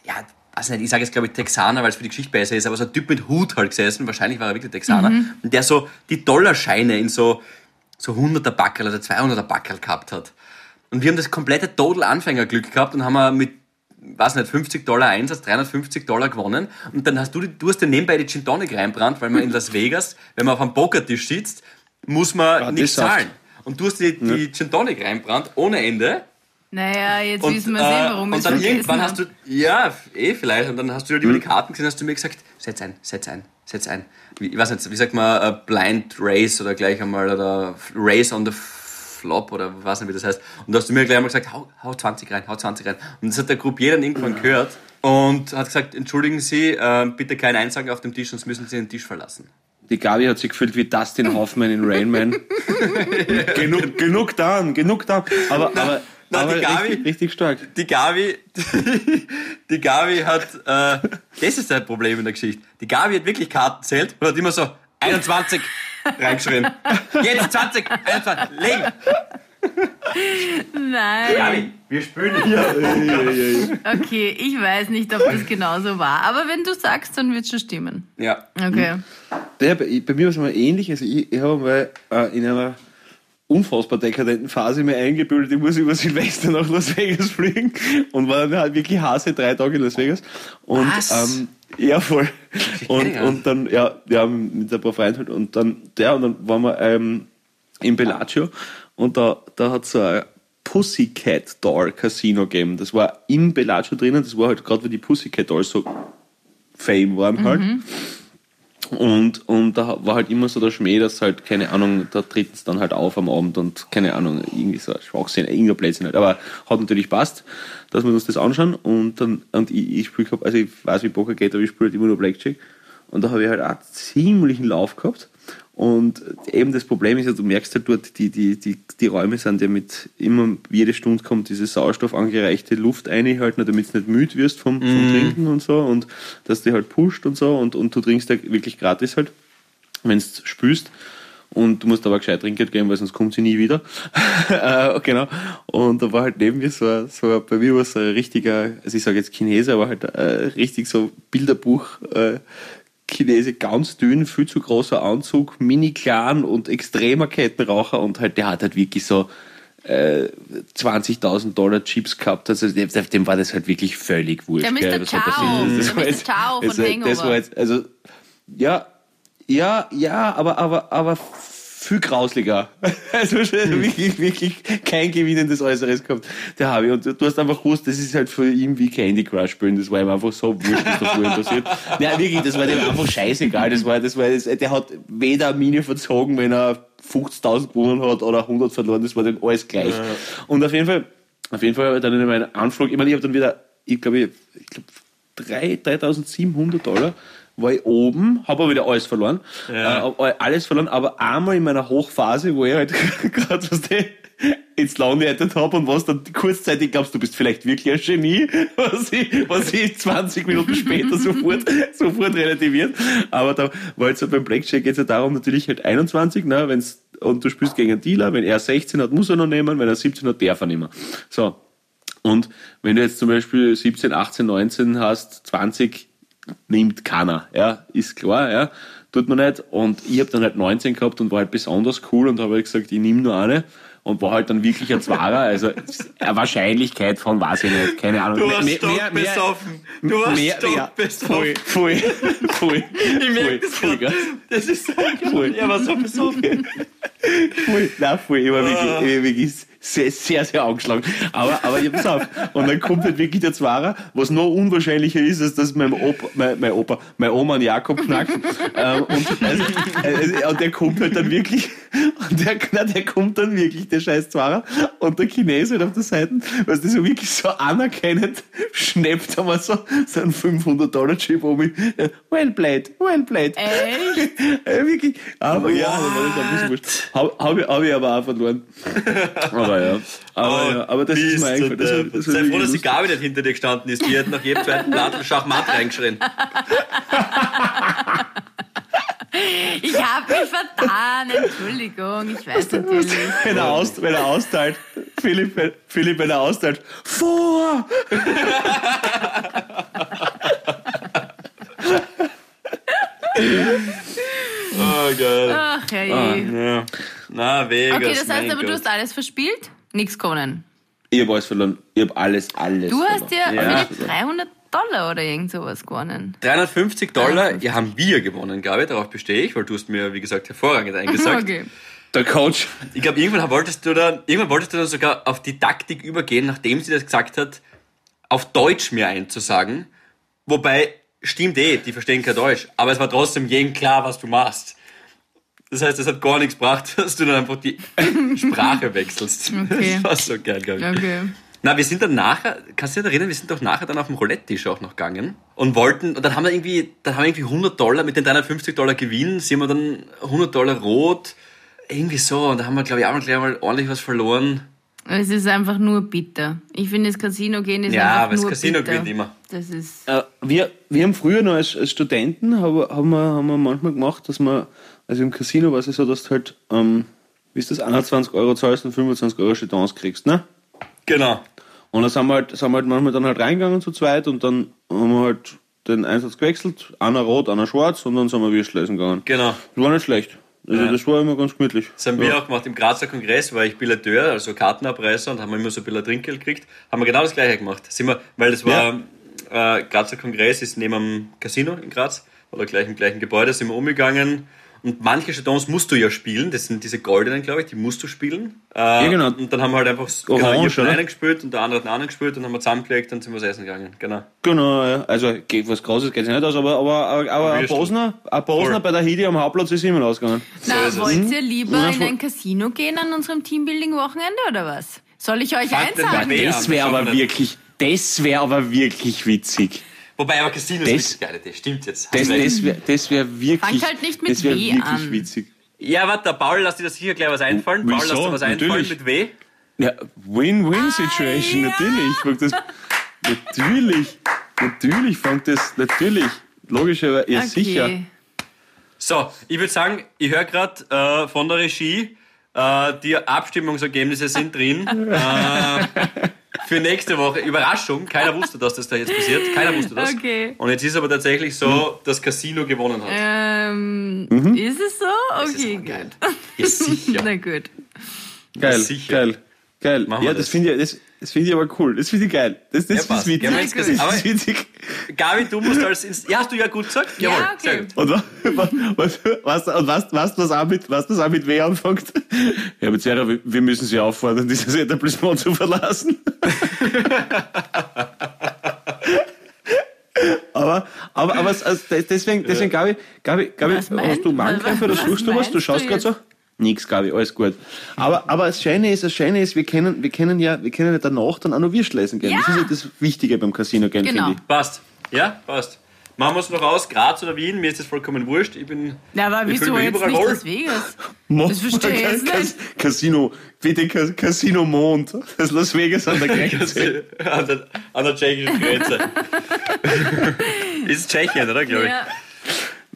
ja, weiß nicht, ich sage jetzt glaube ich Texaner, weil es für die Geschichte besser ist, aber so ein Typ mit Hut halt gesessen, wahrscheinlich war er wirklich Texaner, und der so die Dollarscheine in so, so 100er Backerl oder 200er Backerl gehabt hat. Und wir haben das komplette Total Anfängerglück gehabt und haben wir mit, weiß nicht, 50 Dollar Einsatz, 350 Dollar gewonnen. Und dann hast du, die- du hast dir nebenbei die Gin Tonic reinbrannt, weil man in Las Vegas, wenn man auf einem Pokertisch sitzt, muss man Gratis nicht Saft. zahlen. Und du hast die, die Gin Tonic reinbrannt, ohne Ende. Naja, jetzt Und, wissen wir äh, sehen, warum wir und es dann irgendwann hast du, ja, eh vielleicht, und dann hast du halt über die Karten gesehen, hast du mir gesagt, setz ein, setz ein, setz ein. Wie, ich weiß nicht, wie sagt man, äh, Blind Race oder gleich einmal, oder Race on the Flop oder weiß nicht, wie das heißt. Und da hast du mir gleich einmal gesagt, hau, hau 20 rein, hau 20 rein. Und das hat der Groupier dann irgendwann gehört und hat gesagt, entschuldigen Sie, äh, bitte kein Einsagen auf dem Tisch, sonst müssen Sie den Tisch verlassen. die Gabi hat sich gefühlt wie Dustin Hoffman in Rain Man. genug, genug dann, genug dann. Aber, aber, na, aber die Gabi- richtig, richtig stark. die Gabi, die Gabi hat, äh, das ist ein Problem in der Geschichte. Die Gabi hat wirklich Karten zählt und hat immer so 21 reingeschrien. Jetzt 20, 21, legen. Nein. Gabi, wir spielen hier. Okay, ich weiß nicht, ob das genauso war. Aber wenn du sagst, dann wird es schon stimmen. Ja. Okay. Ja, bei, bei mir war es mal ähnlich. Also ich, ich habe mal äh, in einer unfassbar dekadenten Phase mir eingebildet, ich muss über Silvester nach Las Vegas fliegen und war dann halt wirklich Hase drei Tage in Las Vegas. Und Was? ähm, ja voll. Und, und dann, ja, ja, mit ein paar Freunden halt und dann, ja, und dann waren wir ähm, in Bellagio und da, da hat so ein Pussycat Doll Casino gegeben. Das war im Bellagio drinnen, das war halt gerade, wie die Pussycat Dolls so Fame waren halt. Und, und da war halt immer so der Schmäh, dass halt, keine Ahnung, da treten sie dann halt auf am Abend und keine Ahnung, irgendwie so ein Schwachsinn, irgendein Blödsinn halt. Aber hat natürlich passt, dass wir uns das anschauen und dann, und ich, ich spiele, also ich weiß, wie Poker geht, aber ich spiele halt immer nur Blackjack. Und da habe ich halt auch ziemlichen Lauf gehabt. Und eben das Problem ist ja, du merkst halt dort, die, die, die, die Räume sind ja mit immer, jede Stunde kommt diese Sauerstoff angereichte Luft rein, halt, nur damit du nicht müde wirst vom, vom Trinken und so und dass die halt pusht und so und, und du trinkst ja wirklich gratis halt, wenn du spülst. Und du musst aber gescheit Trinkgeld geben, weil sonst kommt sie nie wieder. äh, genau. Und da war halt neben mir so, ein- so ein- bei mir war so ein richtiger, also ich sage jetzt Chinese, aber halt äh, richtig so Bilderbuch, äh, Chinese, ganz dünn, viel zu großer Anzug, mini klein und extremer Kettenraucher und halt der hat halt wirklich so äh, 20.000 Dollar Chips gehabt. Also dem, war das halt wirklich völlig wurscht. Der Mr. gell, was da Chow. Der war Mr. jetzt- Chow von also, Das Hangover. war jetzt, also, ja, ja, ja, aber, aber, aber viel grausliger. Also wirklich, wirklich kein gewinnendes Äußeres gehabt. Der habe ich. Und du hast einfach gewusst, das ist halt für ihn wie Candy Crush spielen. Das war ihm einfach so wurscht, was da vorhin passiert. Nein, wirklich, das war dem einfach scheißegal. Das war, das war, das, der hat weder Miene verzogen, wenn er 50.000 gewonnen hat oder 100 verloren. Das war dem alles gleich. Und auf jeden Fall, auf jeden Fall dann in meinem Anflug, ich meine, ich habe dann wieder, ich glaube, ich, ich glaube, 3, 3700 Dollar war ich oben, habe aber wieder alles verloren. Ja. Äh, alles verloren, aber einmal in meiner Hochphase, wo ich halt gerade was ins Launettet habe und was dann kurzzeitig glaubst, du bist vielleicht wirklich ein Genie, was ich, was ich 20 Minuten später sofort, sofort relativiert. Aber da war jetzt so beim Blackjack geht es ja darum, natürlich halt 21, ne, wenn's, und du spielst gegen einen Dealer, wenn er 16 hat, muss er noch nehmen, wenn er 17 hat, darf er nehmen. So. Und wenn du jetzt zum Beispiel 17, 18, 19 hast, 20 nimmt keiner, ja, ist klar, ja, tut man nicht. Und ich habe dann halt 19 gehabt und war halt besonders cool und habe halt gesagt, ich nehme nur eine und war halt dann wirklich ein Zwarer, also eine Wahrscheinlichkeit von, weiß ich nicht, keine Ahnung. Du warst Mehr- mehr- mehr- stockbesoffen. Du warst mehr- ja, stockbesoffen. Voll, voll, voll. Ich merke das voll, gerade. Das ist so Voll. Er war so besoffen. voll, nein, voll, ich war wirklich, ich war wirklich sehr, sehr, sehr angeschlagen. Aber, aber ich pass auf. Und dann kommt halt wirklich der Zwarer, was noch unwahrscheinlicher ist, als dass mein Opa, mein, mein Opa, mein Oma einen Jakob knackt. ähm, und, also, äh, und der kommt halt dann wirklich, und der, na, der kommt dann wirklich, der scheiß Zwarer, und der Chinese halt auf der Seite, was das so wirklich so anerkennend schnappt, aber so, so ein 500 Dollar Chip um mich. Well played, well played. Echt? Wirklich. Aber ja, das war ein bisschen wurscht. Hab, hab, ich, hab ich aber auch verloren. Aber ja. Aber, ja. aber das ist mir eingefallen. Das, war- das war Sei froh, dass die. Gabi nicht hinter dir gestanden ist. Die hat nach jedem zweiten Blatt Schachmatt reingeschrien. Ich habe mich vertan. Entschuldigung, ich weiß natürlich. Wenn er, aus, wenn er austeilt, Philipp, wenn- Philipp, wenn er austeilt, vor! Oh geil. Ach, Ah, herrje. Ja. Vegas. Okay, das heißt aber, du hast alles verspielt? Nichts gewonnen. Ich hab alles verloren. Ich hab alles, alles Du hast dir verloren. Philipp, 300 Dollar oder irgend sowas gewonnen. 350 Dollar, ja, haben wir gewonnen, Gabi, darauf bestehe ich, weil du hast mir, wie gesagt, hervorragend eingesagt. Okay. Der Coach. Ich glaube, irgendwann wolltest du dann, irgendwann wolltest du dann sogar auf die Taktik übergehen, nachdem sie das gesagt hat, auf Deutsch mir einzusagen. Wobei, stimmt eh, die verstehen kein Deutsch, aber es war trotzdem jedem klar, was du machst. Das heißt, es hat gar nichts gebracht, dass du dann einfach die Sprache wechselst. Okay. Das war so geil, glaube ich. Okay. Na, wir sind dann nachher, kannst du dich erinnern, wir sind doch nachher dann auf dem Roulette-Tisch auch noch gegangen und wollten, und dann haben wir irgendwie, dann haben wir irgendwie 100 Dollar, mit den 350 Dollar Gewinn, sind wir dann 100 Dollar rot, irgendwie so, und da haben wir, glaube ich, auch mal gleich mal ordentlich was verloren. Es ist einfach nur bitter. Ich finde, das Casino gehen ist Ja, einfach aber das nur Casino bitter. gewinnt immer. Das ist... Äh, wir, wir haben früher noch als, als Studenten, haben, haben, wir, haben wir manchmal gemacht, dass wir, also im Casino war es ja so, dass du halt, ähm, wie ist das, 21 Euro zahlst und 25 Euro Chetons kriegst, ne? Genau. Und dann sind wir halt, sind wir halt manchmal dann halt reingegangen zu zweit und dann haben wir halt den Einsatz gewechselt, einer rot, einer schwarz und dann sind wir Würstel essen gegangen. Genau. Das war nicht schlecht. Also Ja. das war immer ganz gemütlich. Das haben wir auch gemacht im Grazer Kongress, war ich Billateur, also Kartenabreißer und haben immer so ein bisschen Trinkgeld gekriegt. Haben wir genau das gleiche gemacht. Sind wir, weil das war, äh, Grazer Kongress ist neben dem Casino in Graz, oder gleich im gleichen Gebäude, sind wir umgegangen. Und manche Jetons musst du ja spielen, das sind diese goldenen, glaube ich, die musst du spielen. Äh, Ja, genau. Und dann haben wir halt einfach, genau, Orange, oder? einen gespielt und der andere hat den anderen gespielt und haben wir zusammengelegt und sind wir essen gegangen. Genau. Genau, ja. also geht was Großes geht nicht aus, aber, aber, aber, aber ein. Bosner, ein Bosner bei der Hidi am Hauptplatz ist immer ausgegangen. Na, es. wollt ihr lieber Ja, in ein Casino gehen an unserem Teambuilding-Wochenende oder was? Soll ich euch Fand einsagen? Weh Das wäre aber wirklich, das wäre aber wirklich witzig. Wobei aber Casino ist Das- wirklich geil, das stimmt jetzt. Das, das wäre das wär wirklich, Fangt halt nicht mit das wär W wirklich an. witzig. Ja, warte, der Paul, lass dir das hier gleich was einfallen. Paul, lass Wieso? dir was einfallen Natürlich. mit W. Ja, Win-Win-Situation, Ah, ja. natürlich. Fängt das, natürlich, natürlich fängt das, natürlich, logischerweise, ja Okay. sicher. So, ich würde sagen, ich höre gerade äh, von der Regie, äh, die Abstimmungsergebnisse sind drin. äh, für nächste Woche. Überraschung, keiner wusste, dass das da jetzt passiert. Keiner wusste das. Okay. Und jetzt ist aber tatsächlich so, dass Casino gewonnen hat. Ähm, Mhm. Ist es so? Okay, aber geil. gut. Ja, sicher. Na gut. Geil, sicher. geil, geil. Machen ja, das, das. finde ich, das, das finde ich aber cool. Das finde ich geil. Das, das Ja, ist witzig. Ja, das, gesagt- aber- ist witzig. Gabi, du musst als. Inst ja, hast du ja gut gesagt? Ja, Jawohl, okay. Und wa- was, was, und was, was, was, auch mit, was das auch mit W anfängt? Ja, mit Sarah, wir- wir müssen sie auffordern, dieses Etablissement zu verlassen. aber, aber, aber also deswegen, deswegen Gabi, Gabi, Gabi, Was hast du Magenkrämpfe oder was suchst du was? Du schaust gerade so? Nix, Gabi, alles gut. Aber, aber das Schöne ist, das Schöne ist, wir können, wir können ja, wir können ja danach dann auch noch Würstel essen gehen. Das Ja. ist ja das Wichtige beim Casino gehen, Genau. finde ich. Passt. Ja, passt. Machen wir es noch aus, Graz oder Wien, mir ist das vollkommen wurscht. Ich bin. Ja, aber ich wieso jetzt nicht. Las Vegas? Das verstehe ich jetzt Cas- nicht. Casino, bitte Ca- Casino Mond. Das ist Las Vegas an der Grenze. an, der, an der tschechischen Grenze. ist Tschechien, oder, glaube ich? Ja.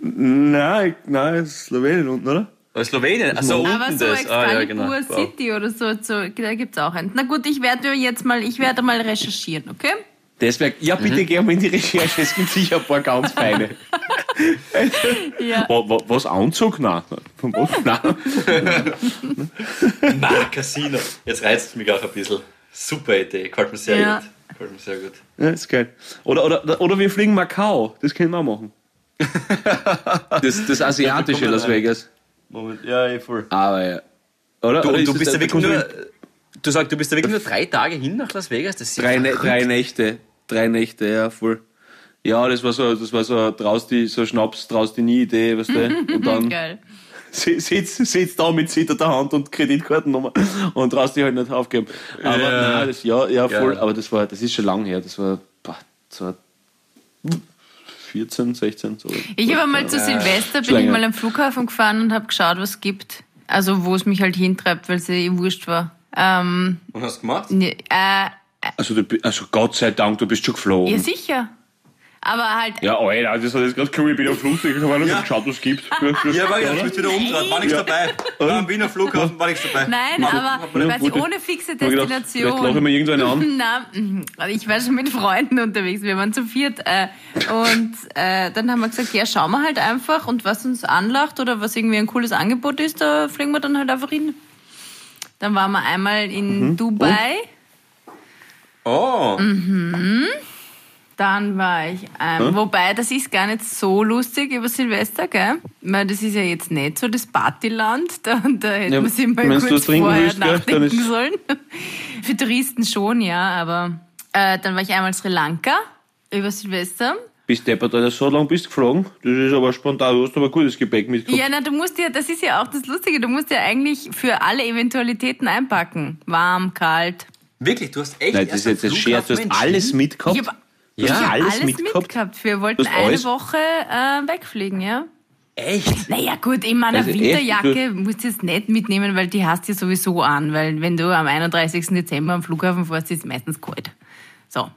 nein, nein, das ist Slowenien unten, oder? Oder Slowenien, also unten Aber so das. Ah, ja, genau. Wow. City oder so, so da gibt es auch einen. Na gut, ich werde jetzt mal, ich werde mal recherchieren, okay? Das wär, ja, bitte Mhm. gehen wir in die Recherche, es gibt sicher ein paar ganz feine. Ja. Wa- wa- Was, Anzug? Nein. Von was? Nein. Na, Casino. Jetzt reizt es mich auch ein bisschen. Super Idee, gefällt mir sehr Ja. gut. Gefällt mir sehr gut. Ja, ist geil. Oder, oder, oder wir fliegen Macau, das können wir auch machen. Das, das asiatische Las rein. Vegas. Moment, ja, eh voll. Aber ja. Oder? Du, oder du bist ja der- wirklich der nur. Du sagst, du bist ja wirklich nur drei Tage hin nach Las Vegas? Das ist ja Drei, verrückt. drei Nächte. Drei Nächte, ja, voll. Ja, das war so, das war so, traust die, so Schnaps, traust die nie Idee, weißt du? Und dann Geil. si- sitzt, sitzt da mit zitternder Hand und Kreditkartennummer und traust die halt nicht aufgeben. Aber Ja. nein, das, ja, ja, voll, Ja. aber das war, das ist schon lang her, das war, boah, das war 14, 16, so. Ich habe mal zu Silvester, bin ich mal am Flughafen gefahren und habe geschaut, was es gibt. Also wo es mich halt hintreibt, weil es eh wurscht war. Ähm, Und hast du gemacht? ne, äh, Also, du, also Gott sei Dank, du bist schon geflogen. ja sicher. Aber halt, Ja, Alter, das hat jetzt gerade cool, ich bin am Flugzeug, ich habe Ja. geschaut, was es gibt. Ja, war ja, ich wieder umdreht, war nichts dabei. War am Wiener Flughafen, war nichts dabei. nein, Mann, aber quasi gedacht, ohne fixe Ich gedacht, Destination. Vielleicht lache ich mir irgendwann an. Na, mhm. Ich war schon mit Freunden unterwegs, wir waren zu viert. Äh, und äh, dann haben wir gesagt, ja, schauen wir halt einfach und was uns anlacht oder was irgendwie ein cooles Angebot ist, da fliegen wir dann halt einfach hin. Dann waren wir einmal in Dubai, Oh, dann war ich, ähm, wobei das ist gar nicht so lustig über Silvester, gell? Weil das ist ja jetzt nicht so das Partyland, da, da hätte Ja, man sich mal du kurz trinken vorher willst, nachdenken ist- sollen. Für Touristen schon, ja, aber äh, dann war ich einmal in Sri Lanka über Silvester. Bis deppert, Alter, so lang bist du geflogen. Das ist aber spontan, du hast aber gutes Gepäck mitgebracht. Ja, na, du musst ja, das ist ja auch das Lustige, du musst ja eigentlich für alle Eventualitäten einpacken. Warm, kalt. wirklich, du hast echt Nein, das ist jetzt ein Scherz, du hast alles mitgehabt. Ich Du hast ich hab alles alles mitgehabt. mitgehabt. Wir wollten eine alles- Woche äh, wegfliegen, ja. Echt? Naja, gut, in meiner Also echt, Winterjacke musst du jetzt nicht mitnehmen, weil die hast du ja sowieso an, weil wenn du am 31. Dezember am Flughafen fährst, ist es meistens kalt. So.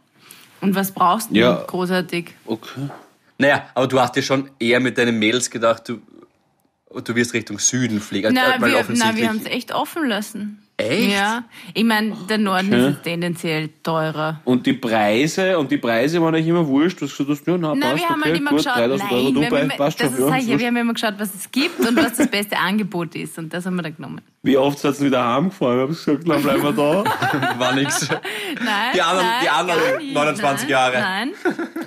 Und was brauchst du Ja. großartig? Okay. Naja, aber du hast dir schon eher mit deinen Mädels gedacht, du, du wirst Richtung Süden fliegen. Also, Na, weil wir, na, offensichtlich- wir haben es echt offen lassen. Echt? Ja. Ich meine, der Norden Okay. ist tendenziell teurer. Und die Preise, und die Preise waren eigentlich immer wurscht. Du hast gesagt, ja, na, Nein, passt, wir haben okay, halt immer gut, geschaut, 3000 nein, Euro wir, Dubai, haben immer, passt das schon. Ja, ich, ja, wir haben immer geschaut, was es gibt und was das beste Angebot ist. Und das haben wir dann genommen. Wie oft seid ihr wieder heimgefahren? Ich hab gesagt, dann bleiben wir da. war nichts. Nein, Die anderen- nein, die anderen gar nicht. 29 nein, Jahre. Nein.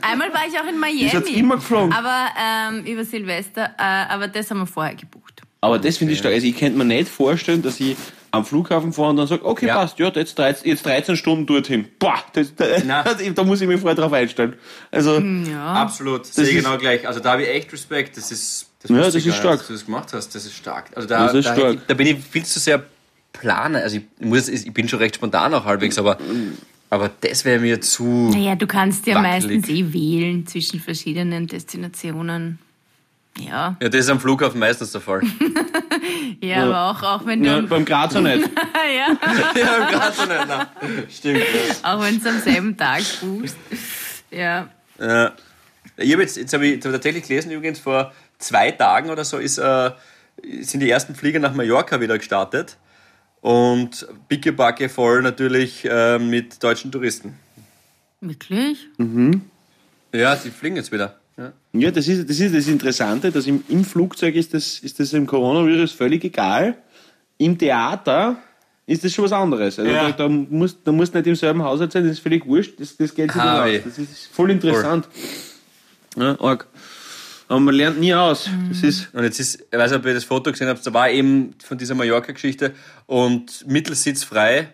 Einmal war ich auch in Miami. Ihr seid immer geflogen. Aber ähm, über Silvester, äh, aber das haben wir vorher gebucht. Aber das finde ich stark. Also ich könnte mir nicht vorstellen, dass ich am Flughafen fahre und dann sage, okay, Ja. passt, ja, jetzt 13, jetzt 13 Stunden dorthin. Boah, das, da, da muss ich mich vorher drauf einstellen. Also, Ja. Absolut, sehe ich genau gleich. Also da habe ich echt Respekt. Das ist, das Ja, das ist gar stark. Dass du das gemacht hast, das ist stark. Also da, Das ist da, stark. da bin ich viel zu sehr planer. Also ich, muss, ich bin schon recht spontan auch halbwegs, aber, aber das wäre mir zu. Naja, du kannst ja Wackelig. meistens eh wählen zwischen verschiedenen Destinationen. Ja, Ja, das ist am Flughafen meistens der Fall. ja, aber auch, auch wenn du, ja, beim Grazer nicht. ja, ja, gerade so nicht. Nein. Stimmt. auch wenn du am selben Tag buchst. Ja. Ja. Ich habe jetzt, jetzt habe ich, hab ich tatsächlich gelesen, übrigens vor zwei Tagen oder so ist, äh, sind die ersten Flieger nach Mallorca wieder gestartet. Und Pickebacke voll natürlich äh, mit deutschen Touristen. Wirklich? Ja, sie fliegen jetzt wieder. Ja. Ja, das ist, das ist das Interessante, dass im, im Flugzeug ist das, ist das im Coronavirus völlig egal. Im Theater ist das schon was anderes. Also Ja. da, da, musst, da musst du nicht im selben Haushalt sein, das ist völlig wurscht, das, das geht sich nicht aus. Das ist voll interessant. Ja, arg. Aber man lernt nie aus. Das ist, Und jetzt ist, ich weiß nicht, ob ihr das Foto gesehen habt, da war eben von dieser Mallorca-Geschichte und Mittelsitz frei.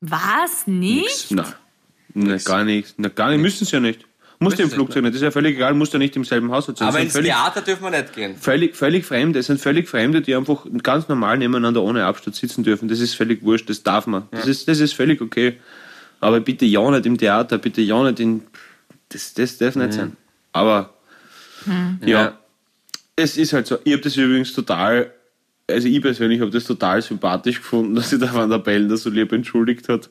Was? Nicht? nein, nein, gar nichts. Na, gar nicht, müssen sie ja nicht. Musst du im Flugzeug nicht, das ist ja völlig egal, musst du nicht im selben Haushalt sein. Aber ins völlig, Theater dürfen wir nicht gehen. völlig, völlig Fremde, es sind völlig Fremde, die einfach ganz normal nebeneinander ohne Abstand sitzen dürfen. Das ist völlig wurscht, das darf man. Das, ist, das ist völlig okay. Aber bitte ja nicht im Theater, bitte ja nicht in. Das, das darf nicht sein. Aber ja, Ja. es ist halt so. Ich habe das übrigens total, also ich persönlich habe das total sympathisch gefunden, dass sich der Van der Bellen da so lieb entschuldigt hat,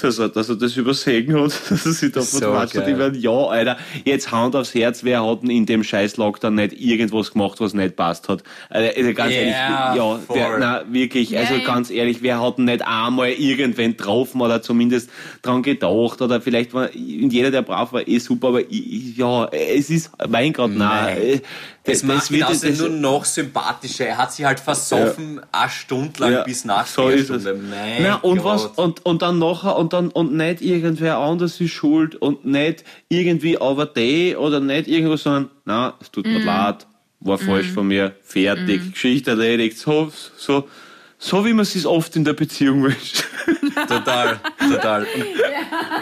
dass er, dass er das übersehen hat, dass er sich da So verquatscht hat. Ich mein, ja, Alter, jetzt Hand aufs Herz, wer hat denn in dem scheiß Lockdown nicht irgendwas gemacht, was nicht passt hat? Also, also ganz Ja, ehrlich, ja, wer, na, wirklich, also Ja, ja. ganz ehrlich, wer hat denn nicht einmal irgendwen getroffen oder zumindest dran gedacht oder vielleicht war jeder, der brav war, eh super, aber ja, es ist, mein Gott, nein. äh, Es macht ihn wird- außerdem nur noch sympathischer. Er hat sich halt versoffen, eine Stunde lang Ja, bis nach so der ist es. Stunde. Mein Na, und Gott. was, und, und dann nachher, und dann, und nicht irgendwer anders ist schuld und nicht irgendwie over day oder nicht irgendwas, sondern, na, es tut mir leid, war falsch von mir, fertig, Geschichte erledigt, so, so, so wie man es oft in der Beziehung wünscht. Total, total.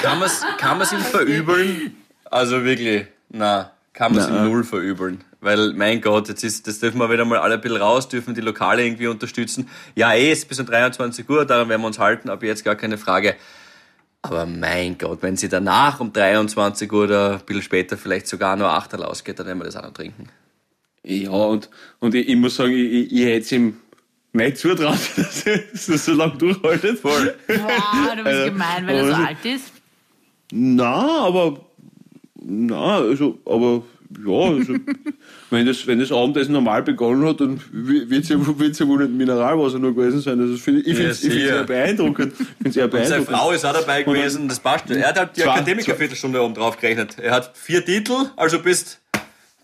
Kann man es kann man's ihm verübeln? Also wirklich, na, kann man es ihm null verübeln. Weil, mein Gott, jetzt ist, das dürfen wir wieder mal alle ein bisschen raus, dürfen die Lokale irgendwie unterstützen. Ja, eh, es ist bis um 23 Uhr, daran werden wir uns halten, aber jetzt gar keine Frage. Aber mein Gott, wenn sie danach um 23 Uhr oder ein bisschen später vielleicht sogar nur Achterl ausgeht, dann werden wir das auch noch trinken. Ja, und, und ich, ich muss sagen, ich, ich, ich hätte es ihm nicht zutraut, dass er so lange durchhaltet. Voll. Boah, du bist Also, gemein, weil er so also- alt ist. Na, aber na, also, aber ja, also, wenn das, wenn das Abendessen normal begonnen hat, dann wird es ja, wird's ja wohl nicht Mineralwasser nur gewesen sein. Also, ich finde es ich sicher. sehr beeindruckend. Ich find's sehr Und seine beeindruckend. Frau ist auch dabei gewesen, das passt. Er hat halt die Akademikerviertelstunde oben drauf gerechnet. Er hat vier Titel, also bist,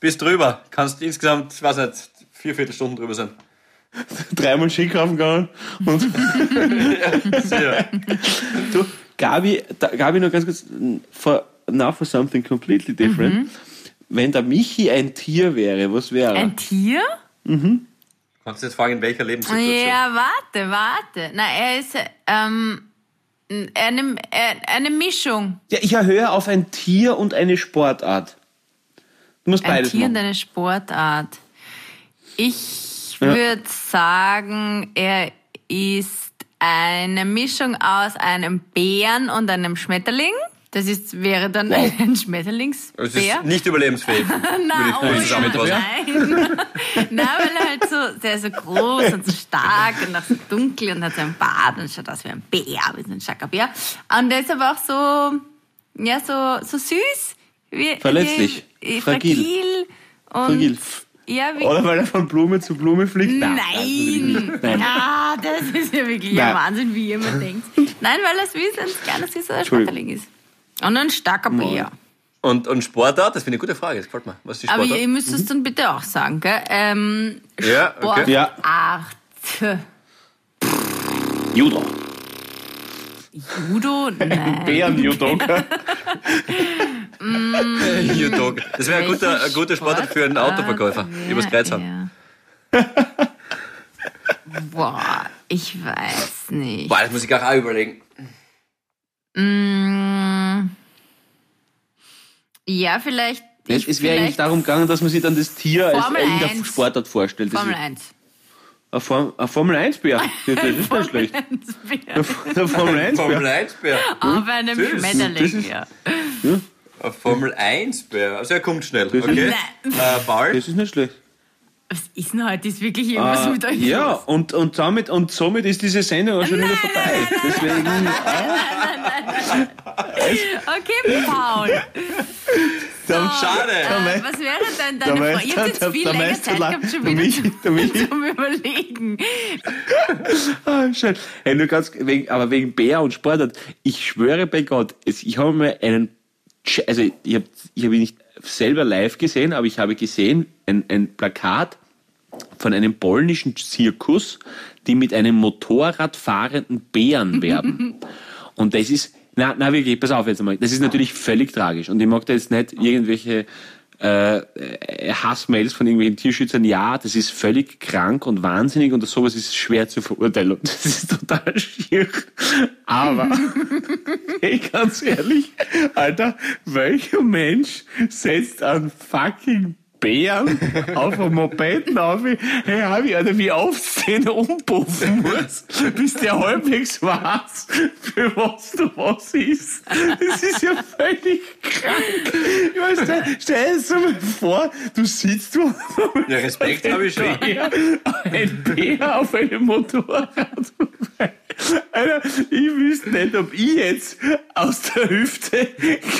bist drüber. Kannst insgesamt, weiß nicht, vier Viertelstunden drüber sein. Dreimal Skikaufen gegangen. Und Ja. du, Gabi, da, Gabi, noch ganz kurz, for, now for something completely different. Wenn der Michi ein Tier wäre, was wäre er? Ein Tier? Kannst du jetzt fragen, in welcher Lebenssituation? Ja, warte, warte. Na, er ist ähm, eine, eine Mischung. Ja, ich erhöhe auf ein Tier und eine Sportart. Du musst Ein beides Tier und machen. eine Sportart. Ich würde sagen, er ist eine Mischung aus einem Bären und einem Schmetterling. Das ist, wäre dann ein Es ist Schmetterlingsbär. nicht überlebensfähig. Ich oh ja, nein. Nein, weil er halt so, der ist so groß und so stark und auch so dunkel und hat so einen Bart und schaut aus wie ein Bär, wie so ein starker Bär. Und der ist aber auch so, ja, so, so süß. Wie, Verletzlich. Wie, Fragil. fragil. Und, Fragil. Ja, wie, Oder weil er von Blume zu Blume fliegt? Nein! Nein. Ja, das ist ja wirklich Nein. ein Wahnsinn, wie immer denkt. Nein, weil er süß, ein kleiner süßer. Schmetterling ist. Und ein starker Bär. Und, und Sportart, das finde ich eine gute Frage, das gefällt mir. Was ist die Aber Sportart? ihr müsst es dann bitte auch sagen, gell? Ähm, Ja, okay. Ja. Sportart. Judo. Judo? Nein. Bären-Judoka. Judo. Das wäre ein guter, ein guter Sportart für einen Autoverkäufer. wäre Übers Kreuz haben. Boah, ich weiß nicht. Boah, das muss ich auch überlegen. Mm, ja, vielleicht. Es, ich- es wäre eigentlich darum gegangen, dass man sich dann das Tier als Formel irgendeine 1. Sportart vorstellt. Das Formel ist 1. ein, Form, ein Formel 1-Bär. Das ist nicht schlecht. Der Formel 1-Bär. Formel 1 Bär. Auf einem Süß. Das Schmetterling, ist- ja. Ein Formel 1 Bär. Also er kommt schnell, ist- okay? Nein. Äh, Ball. Das ist nicht schlecht. Was ist denn heute? Ist wirklich irgendwas Äh, mit euch ja, los? und, und, damit, und somit ist diese Sendung auch schon wieder vorbei. Deswegen, Okay, Paul. So, Schade. Äh, was wäre denn deine Frage? Ihr habt jetzt viel länger Zeit gehabt, schon der wieder zum, der Michi- zum Überlegen. Ah, schön. Hey, nur ganz, wegen, aber wegen Bär und Sportart, ich schwöre bei Gott, ich habe mal einen, also ich habe ich hab ihn nicht selber live gesehen, aber ich habe gesehen, ein, ein Plakat von einem polnischen Zirkus, die mit einem Motorrad fahrenden Bären werben. und das ist, na, na wirklich, pass auf jetzt einmal, das ist natürlich völlig tragisch. Und ich mag da jetzt nicht irgendwelche äh, äh, Hassmails von irgendwelchen Tierschützern, ja, das ist völlig krank und wahnsinnig und sowas ist schwer zu verurteilen und das ist total schier. Aber, hey, ganz ehrlich, Alter, welcher Mensch setzt einen fucking Bären auf einem Mopeden auf? Hey, Habi, Alter, wie oft den umpuffen muss, bis der halbwegs weiß, für was du was ist. Das ist ja völlig krank. Ich meine, stell, stell dir das mal vor, du sitzt du Ja, Respekt habe ich schon. Bär, ein Bär auf einem Motorrad. Alter, ich wüsste nicht, ob ich jetzt aus der Hüfte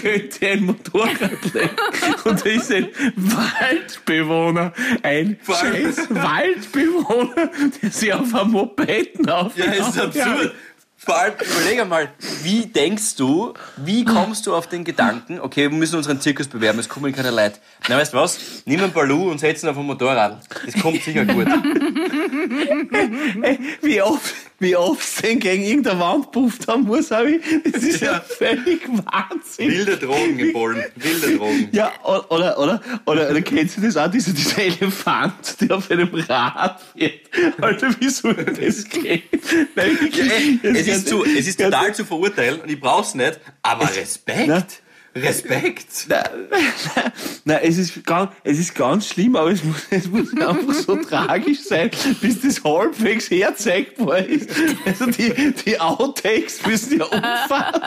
könnte ein Motorrad lenken. Und da ist ein Waldbewohner, ein scheiß Waldbewohner, der sich auf einem Mopeden auf Ja, ist absurd. Vor allem, überleg einmal, wie denkst du, wie kommst du auf den Gedanken, okay, wir müssen unseren Zirkus bewerben, es kommen keine Leute. Na, weißt du was? Nimm einen Balu und setz ihn auf ein Motorrad. Das kommt sicher gut. Wie oft, wie oft den gegen irgendeine Wand pufft haben muss, habe ich. Das ist ja, Ja. völlig Wahnsinn. Wilde Drogen Polen. Wilde Drogen. Ja, o- oder, oder, oder, oder kennst du das auch, dieser, dieser Elefant, der auf einem Rad fährt? Alter, wie soll das gehen? Nein, Ja, ey, das es ist, zu, es ist total zu verurteilen und ich brauch's nicht, aber Na? Respekt. Respekt. Nein, es ist, ganz, es ist ganz schlimm, aber es muss, es muss einfach so tragisch sein, bis das halbwegs herzeigbar ist. Also die, die Outtakes müssen ja umfassen.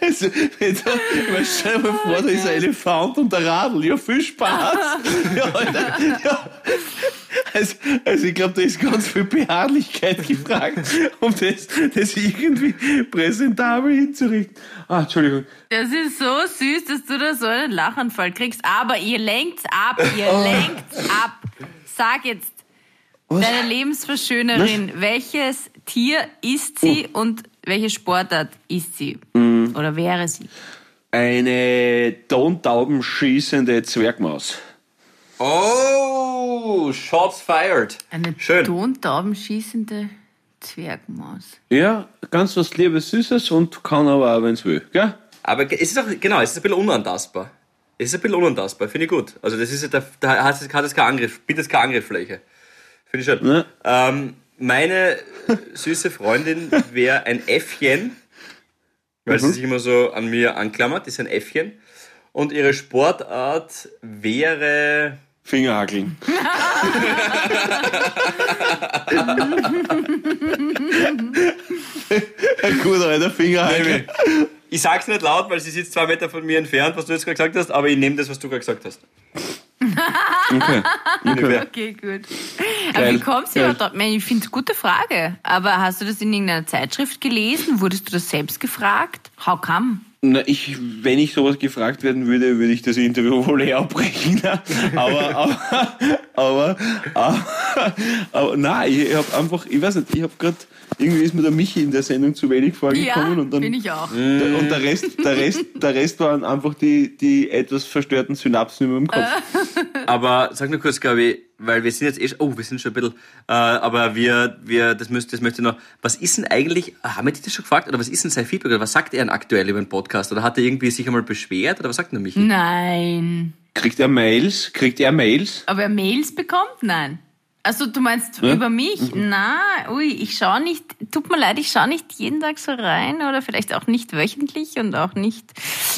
Also, wenn da, ich meine, stell dir mal vor, da ist ein Elefant und ein Radl. Ja, viel Spaß. Ja, Alter, ja. Also, also ich glaube, da ist ganz viel Beharrlichkeit gefragt, um das, das irgendwie präsentabel hinzurichten. Ah, Entschuldigung. Das ist so süß, dass du da so einen Lachanfall kriegst. Aber ihr lenkt's ab, ihr Oh. lenkt's ab. Sag jetzt, deine Lebensverschönerin, welches Tier ist sie Oh. und welche Sportart ist sie? Mm. Oder wäre sie? Eine tontaubenschießende Zwergmaus. Oh, Shots fired. Eine Schön. tontaubenschießende Zwergmaus. Ja, ganz was Liebes, Süßes und kann aber auch, wenn es will. Gell? Aber es ist auch, genau, es ist ein bisschen unantastbar. Es ist ein bisschen unantastbar, finde ich gut. Also das ist ja, da, da hat es hat es keine Angriff, bietet es keine Angriffsfläche. Finde ich schön. Ne? Ähm, meine süße Freundin wäre ein Äffchen, weil sie sich immer so an mir anklammert, ist ein Äffchen. Und ihre Sportart wäre Fingerhackeln. Ein guter alter Fingerhackel. Ich sag's nicht laut, weil sie sitzt zwei Meter von mir entfernt, was du jetzt gerade gesagt hast, aber ich nehme das, was du gerade gesagt hast. Okay. Ungefähr. Okay, gut. Aber Geil. wie kommst du drauf? Ich finde es eine gute Frage. Aber hast du das in irgendeiner Zeitschrift gelesen? Wurdest du das selbst gefragt? How come? Na, ich, wenn ich sowas gefragt werden würde, würde ich das Interview wohl eher abbrechen. ne? Aber, aber, aber, aber, aber nein, ich habe einfach, ich weiß nicht, ich habe gerade, irgendwie ist mir der Michi in der Sendung zu wenig vorgekommen Ja, und dann, bin ich auch. Der- Und der Rest, der Rest, der Rest waren einfach die, die etwas verstörten Synapsen in meinem Kopf. Aber sag nur kurz, ich, weil wir sind jetzt eh, schon- oh, wir sind schon ein bisschen, äh, aber wir, wir, das müsste, das möchte ich noch, was ist denn eigentlich, haben wir dich das schon gefragt, oder was ist denn sein Feedback, oder was sagt er denn aktuell über den Podcast, oder hat er irgendwie sich einmal beschwert, oder was sagt denn der Michi? Nein. Kriegt er Mails? Kriegt er Mails? Aber er Mails bekommt? Nein. Also du meinst Ja? über mich? Na, ui, ich schaue nicht, tut mir leid, ich schaue nicht jeden Tag so rein oder vielleicht auch nicht wöchentlich und auch nicht.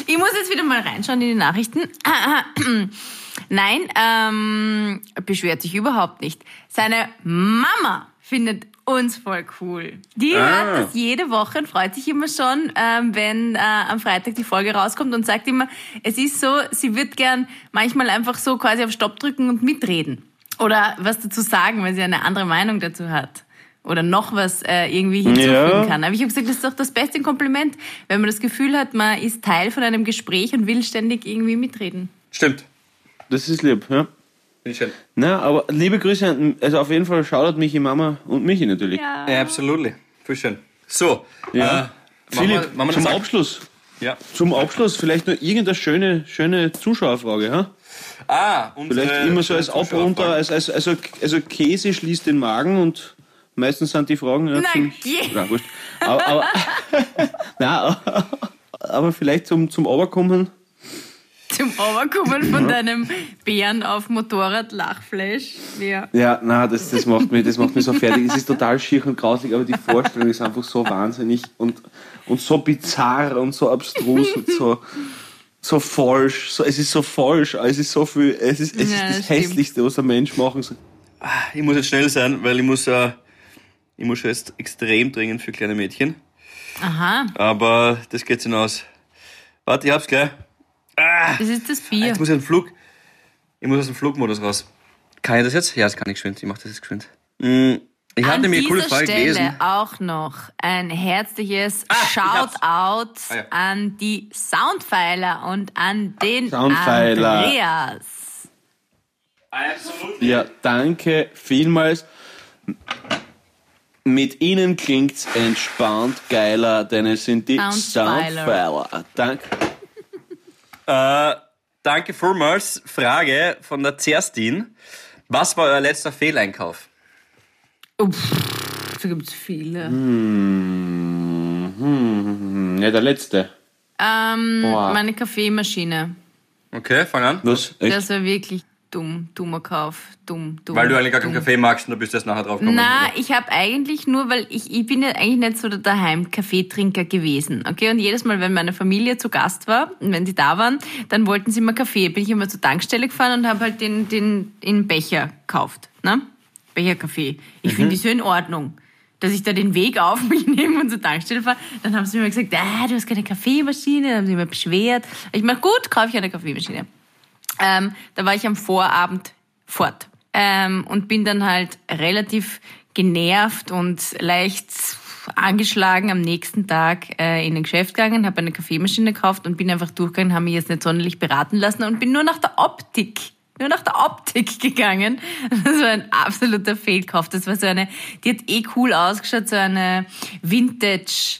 Ich muss jetzt wieder mal reinschauen in die Nachrichten. Nein, ähm, beschwert sich überhaupt nicht. Seine Mama findet uns voll cool. Die hört das jede Woche und freut sich immer schon, ähm, wenn äh, am Freitag die Folge rauskommt und sagt immer, es ist so, sie wird gern manchmal einfach so quasi auf Stopp drücken und mitreden. Oder was dazu sagen, weil sie eine andere Meinung dazu hat. oder noch was äh, irgendwie hinzufügen Ja. kann. Aber ich habe gesagt, das ist doch das beste Kompliment, wenn man das Gefühl hat, man ist Teil von einem Gespräch und will ständig irgendwie mitreden. Stimmt. Das ist lieb, ja. Schön. Na, aber liebe Grüße, an- also auf jeden Fall Shoutout Michi Mama und Michi natürlich. Ja. Ja, absolut. Voll schön. So, Ja. äh, machen Philipp, wir, machen wir zum? Abschluss. Ja. Zum Abschluss vielleicht noch irgendeine schöne, schöne Zuschauerfrage, ha? Ah, unsere Vielleicht immer so als Ab runter, als, als, also, also Käse schließt den Magen und meistens sind die Fragen. Ja, je. na, wurscht. Aber, aber, na, aber vielleicht zum, zum Oberkommen. Zum Overkommen von deinem Bären auf Motorrad Lachfleisch. Ja. Ja, na, das, das, macht mich, das macht mich so fertig. Es ist total schier und grausig, aber die Vorstellung ist einfach so wahnsinnig und, und so bizarr und so abstrus und so, so falsch. So, es ist so falsch, es ist so viel, es ist, es Ja, ist das, das. Hässlichste, was ein Mensch machen soll. Ich muss jetzt schnell sein, weil ich muss, äh, ich muss schon jetzt extrem dringend für kleine Mädchen. Aha, Aber das geht hinaus. Warte, ich hab's gleich. Ah, das ist das Bier. jetzt muss ich einen Flug. Ich muss aus dem Flugmodus raus. Kann ich das jetzt? Ja, das kann ich geschwind. Ich mach das jetzt geschwind. Mm, Ich hatte An nämlich eine coole Frage Stelle gelesen. auch noch ein herzliches ich hab's. Shoutout Ah, ja. an die Soundpfeiler und an den Soundpfeiler. Andreas. Ja, danke vielmals. Mit Ihnen klingt's entspannt geiler, denn es sind die Soundpfeiler. Soundpfeiler. Danke. Äh, danke vielmals. Frage von der Zerstin. Was war euer letzter Fehleinkauf? Uff, da gibt es viele. Hm, ja, der letzte. Ähm, Boah. meine Kaffeemaschine. Okay, fang an. Was? Echt? Das war wirklich dumm. Dummer Kauf. Dumm, dumm. Weil du eigentlich gar keinen Kaffee magst und du bist erst nachher drauf gekommen. Na, ich habe eigentlich nur, weil ich, ich bin ja eigentlich nicht so der daheim Kaffeetrinker gewesen. Okay, und jedes Mal, wenn meine Familie zu Gast war und wenn sie da waren, dann wollten sie immer Kaffee. Bin ich immer zur Tankstelle gefahren und habe halt den, den in Becher gekauft. Ne? Becherkaffee. Ich finde die so in Ordnung. Dass ich da den Weg auf mich nehme und zur Tankstelle fahre. Dann haben sie mir gesagt, ah, du hast keine Kaffeemaschine. Dann haben sie mir beschwert. Ich meine, gut, kaufe ich eine Kaffeemaschine. Ähm, da war ich am Vorabend fort ähm, und bin dann halt relativ genervt und leicht angeschlagen am nächsten Tag äh, in ein Geschäft gegangen, habe eine Kaffeemaschine gekauft und bin einfach durchgegangen, habe mich jetzt nicht sonderlich beraten lassen und bin nur nach der Optik, nur nach der Optik gegangen. Das war ein absoluter Fehlkauf. Das war so eine, die hat eh cool ausgeschaut, so eine Vintage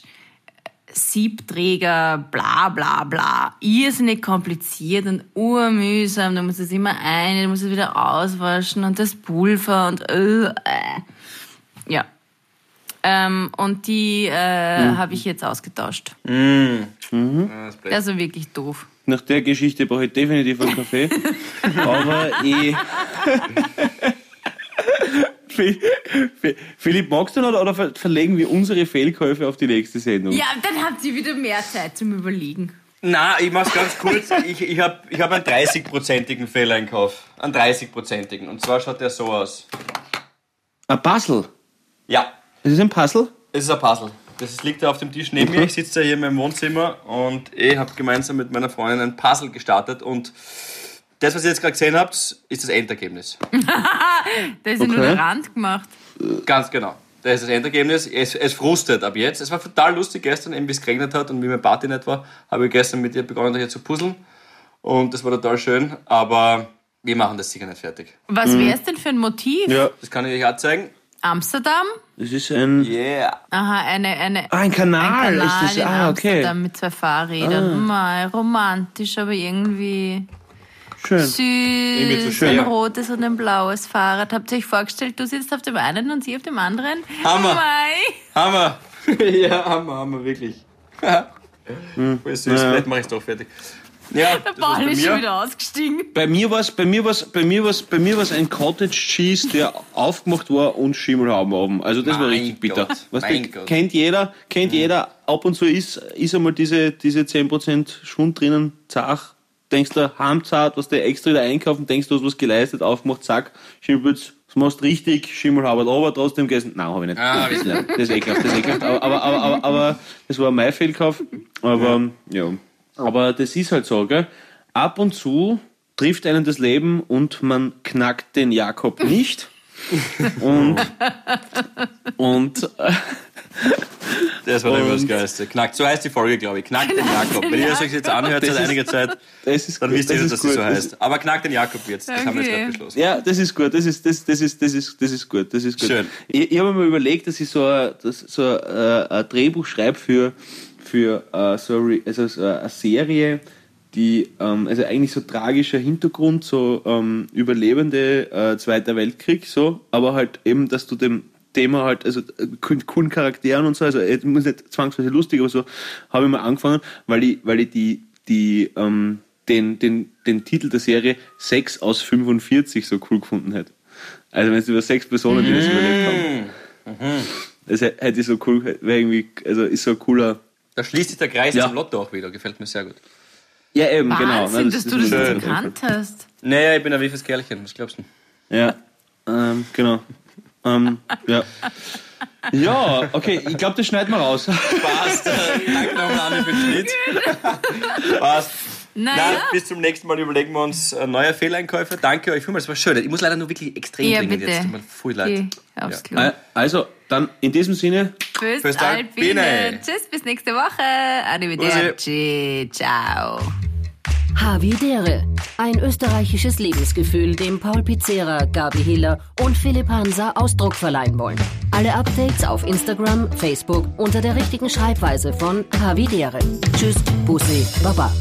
Siebträger, bla bla bla. Irrsinnig kompliziert und urmühsam. Du musst es immer ein, du musst es wieder auswaschen und das Pulver und äh, äh. ja. Ähm, und die äh, habe ich jetzt ausgetauscht. Das bleibt. Das war wirklich doof. Nach der Geschichte brauche ich definitiv einen Kaffee. Aber ich. Phil- Phil- Philipp, magst du noch oder ver- verlegen wir unsere Fehlkäufe auf die nächste Sendung? Ja, dann habt ihr wieder mehr Zeit zum Überlegen. Na, ich mach's ganz kurz. Ich, ich habe ich hab einen 30-prozentigen Fehleinkauf. Einen 30-prozentigen. Und zwar schaut der so aus. Ein Puzzle. Ja, Es ist ein Puzzle. es ist ein Puzzle. Das liegt da auf dem Tisch neben mir. Ich sitze da hier in meinem Wohnzimmer und ich habe gemeinsam mit meiner Freundin ein Puzzle gestartet. Und das, was ihr jetzt gerade gesehen habt, ist das Endergebnis. Da ist ja nur Okay. der Rand gemacht. Ganz genau. Das ist das Endergebnis. Es, es frustet ab jetzt. Es war total lustig gestern, eben wie es geregnet hat und wie meine Party nicht war, habe ich gestern mit ihr begonnen, hier zu puzzeln. Und das war total schön, aber wir machen das sicher nicht fertig. Was wäre es denn für ein Motiv? Ja. Das kann ich euch auch zeigen. Amsterdam? Das ist ein. Yeah. Aha, eine, eine, Ah, ein Kanal. ein Kanal ist das, in ah, okay. Amsterdam mit zwei Fahrrädern. Mei, romantisch, aber irgendwie Schön. süß. so ein schön. rotes und ein blaues Fahrrad. Habt ihr euch vorgestellt, du sitzt auf dem einen und sie auf dem anderen? Hammer. Mei. Hammer! ja, Hammer, Hammer, wirklich. Voll süß, vielleicht mache ich es doch fertig. Ja, Der Ball bei ist schon mir. wieder ausgestiegen. Bei mir war es bei mir war's, bei mir war's, bei mir war's ein Cottage Cheese, der aufgemacht war und Schimmelhauben oben. Also das war Mein richtig bitter. Gott, Weißt mein du, Gott. kennt jeder, kennt jeder, ab und zu ist, ist einmal diese, diese 10% Schwund drinnen, zach, denkst du, Hamzart, was du extra wieder einkaufen, denkst du, hast was geleistet, aufgemacht, zack, Schimmelputz, das machst richtig, Schimmelhaubert, aber trotzdem gegessen. Nein, habe ich nicht. Ah, das, ist, das ist ekelhaft, das ist ekelhaft. Aber, aber, aber, aber, aber das war mein Fehlkauf. Aber, ja. Aber das ist halt so, gell? Ab und zu trifft einen das Leben und man knackt den Jakob nicht. Und, und Das war Und- immer das Geilste. Knackt, so heißt die Folge, glaube ich. Knackt den Jakob. Wenn ihr das euch jetzt anhört seit einiger Zeit, das ist dann wisst ihr, das dass das so heißt. Aber knackt den Jakob jetzt. Das haben wir jetzt gerade beschlossen. Ja, das ist gut, das ist, das, das ist, das ist, das ist gut, das ist gut. Schön. Ich, habe mir überlegt, dass ich so, ein- so ein, ein Drehbuch schreibe für, für äh, so, eine Re- also so eine Serie, die, ähm, also eigentlich so tragischer Hintergrund, so ähm, Überlebende äh, Zweiter Weltkrieg, so, aber halt eben, dass du dem Thema halt, also äh, coolen coolen Charakteren und so, also es muss nicht zwangsweise lustig, aber so habe ich mal angefangen, weil ich, weil ich die, die, ähm, den, den, den Titel der Serie 6 aus 45 so cool gefunden hätte. Also wenn es über sechs Personen, die das überlebt haben. Das hä- hätte ich so cool, wäre irgendwie, also ist so ein cooler. Da schließt sich der Kreis Ja. zum Lotto auch wieder. Gefällt mir sehr gut. Ja, eben, genau. Wahnsinn, ne, dass du das so erkannt hast. Naja, ich bin ein wiefes Kerlchen. Was glaubst du? Ja, ähm, genau. Ähm, ja. Ja, okay, ich glaube, das schneiden wir raus. Passt. Danke nochmal, Anni, für den Schnitt. Passt. Naja. Nein, bis zum nächsten Mal überlegen wir uns äh, neue Fehleinkäufe. Danke euch vielmals, das war schön. Ich muss leider nur wirklich extrem Ja, dringend bitte. jetzt. Tut mir voll leid. Geh aufs Klo. Äh, Also, dann in diesem Sinne, Alpine. Alpine. Tschüss, bis nächste Woche. Arrivederci. Ciao. Havidere. Ein österreichisches Lebensgefühl, dem Paul Pizzera, Gabi Hiller und Philipp Hansa Ausdruck verleihen wollen. Alle Updates auf Instagram, Facebook unter der richtigen Schreibweise von Havidere. Tschüss, Bussi, Baba.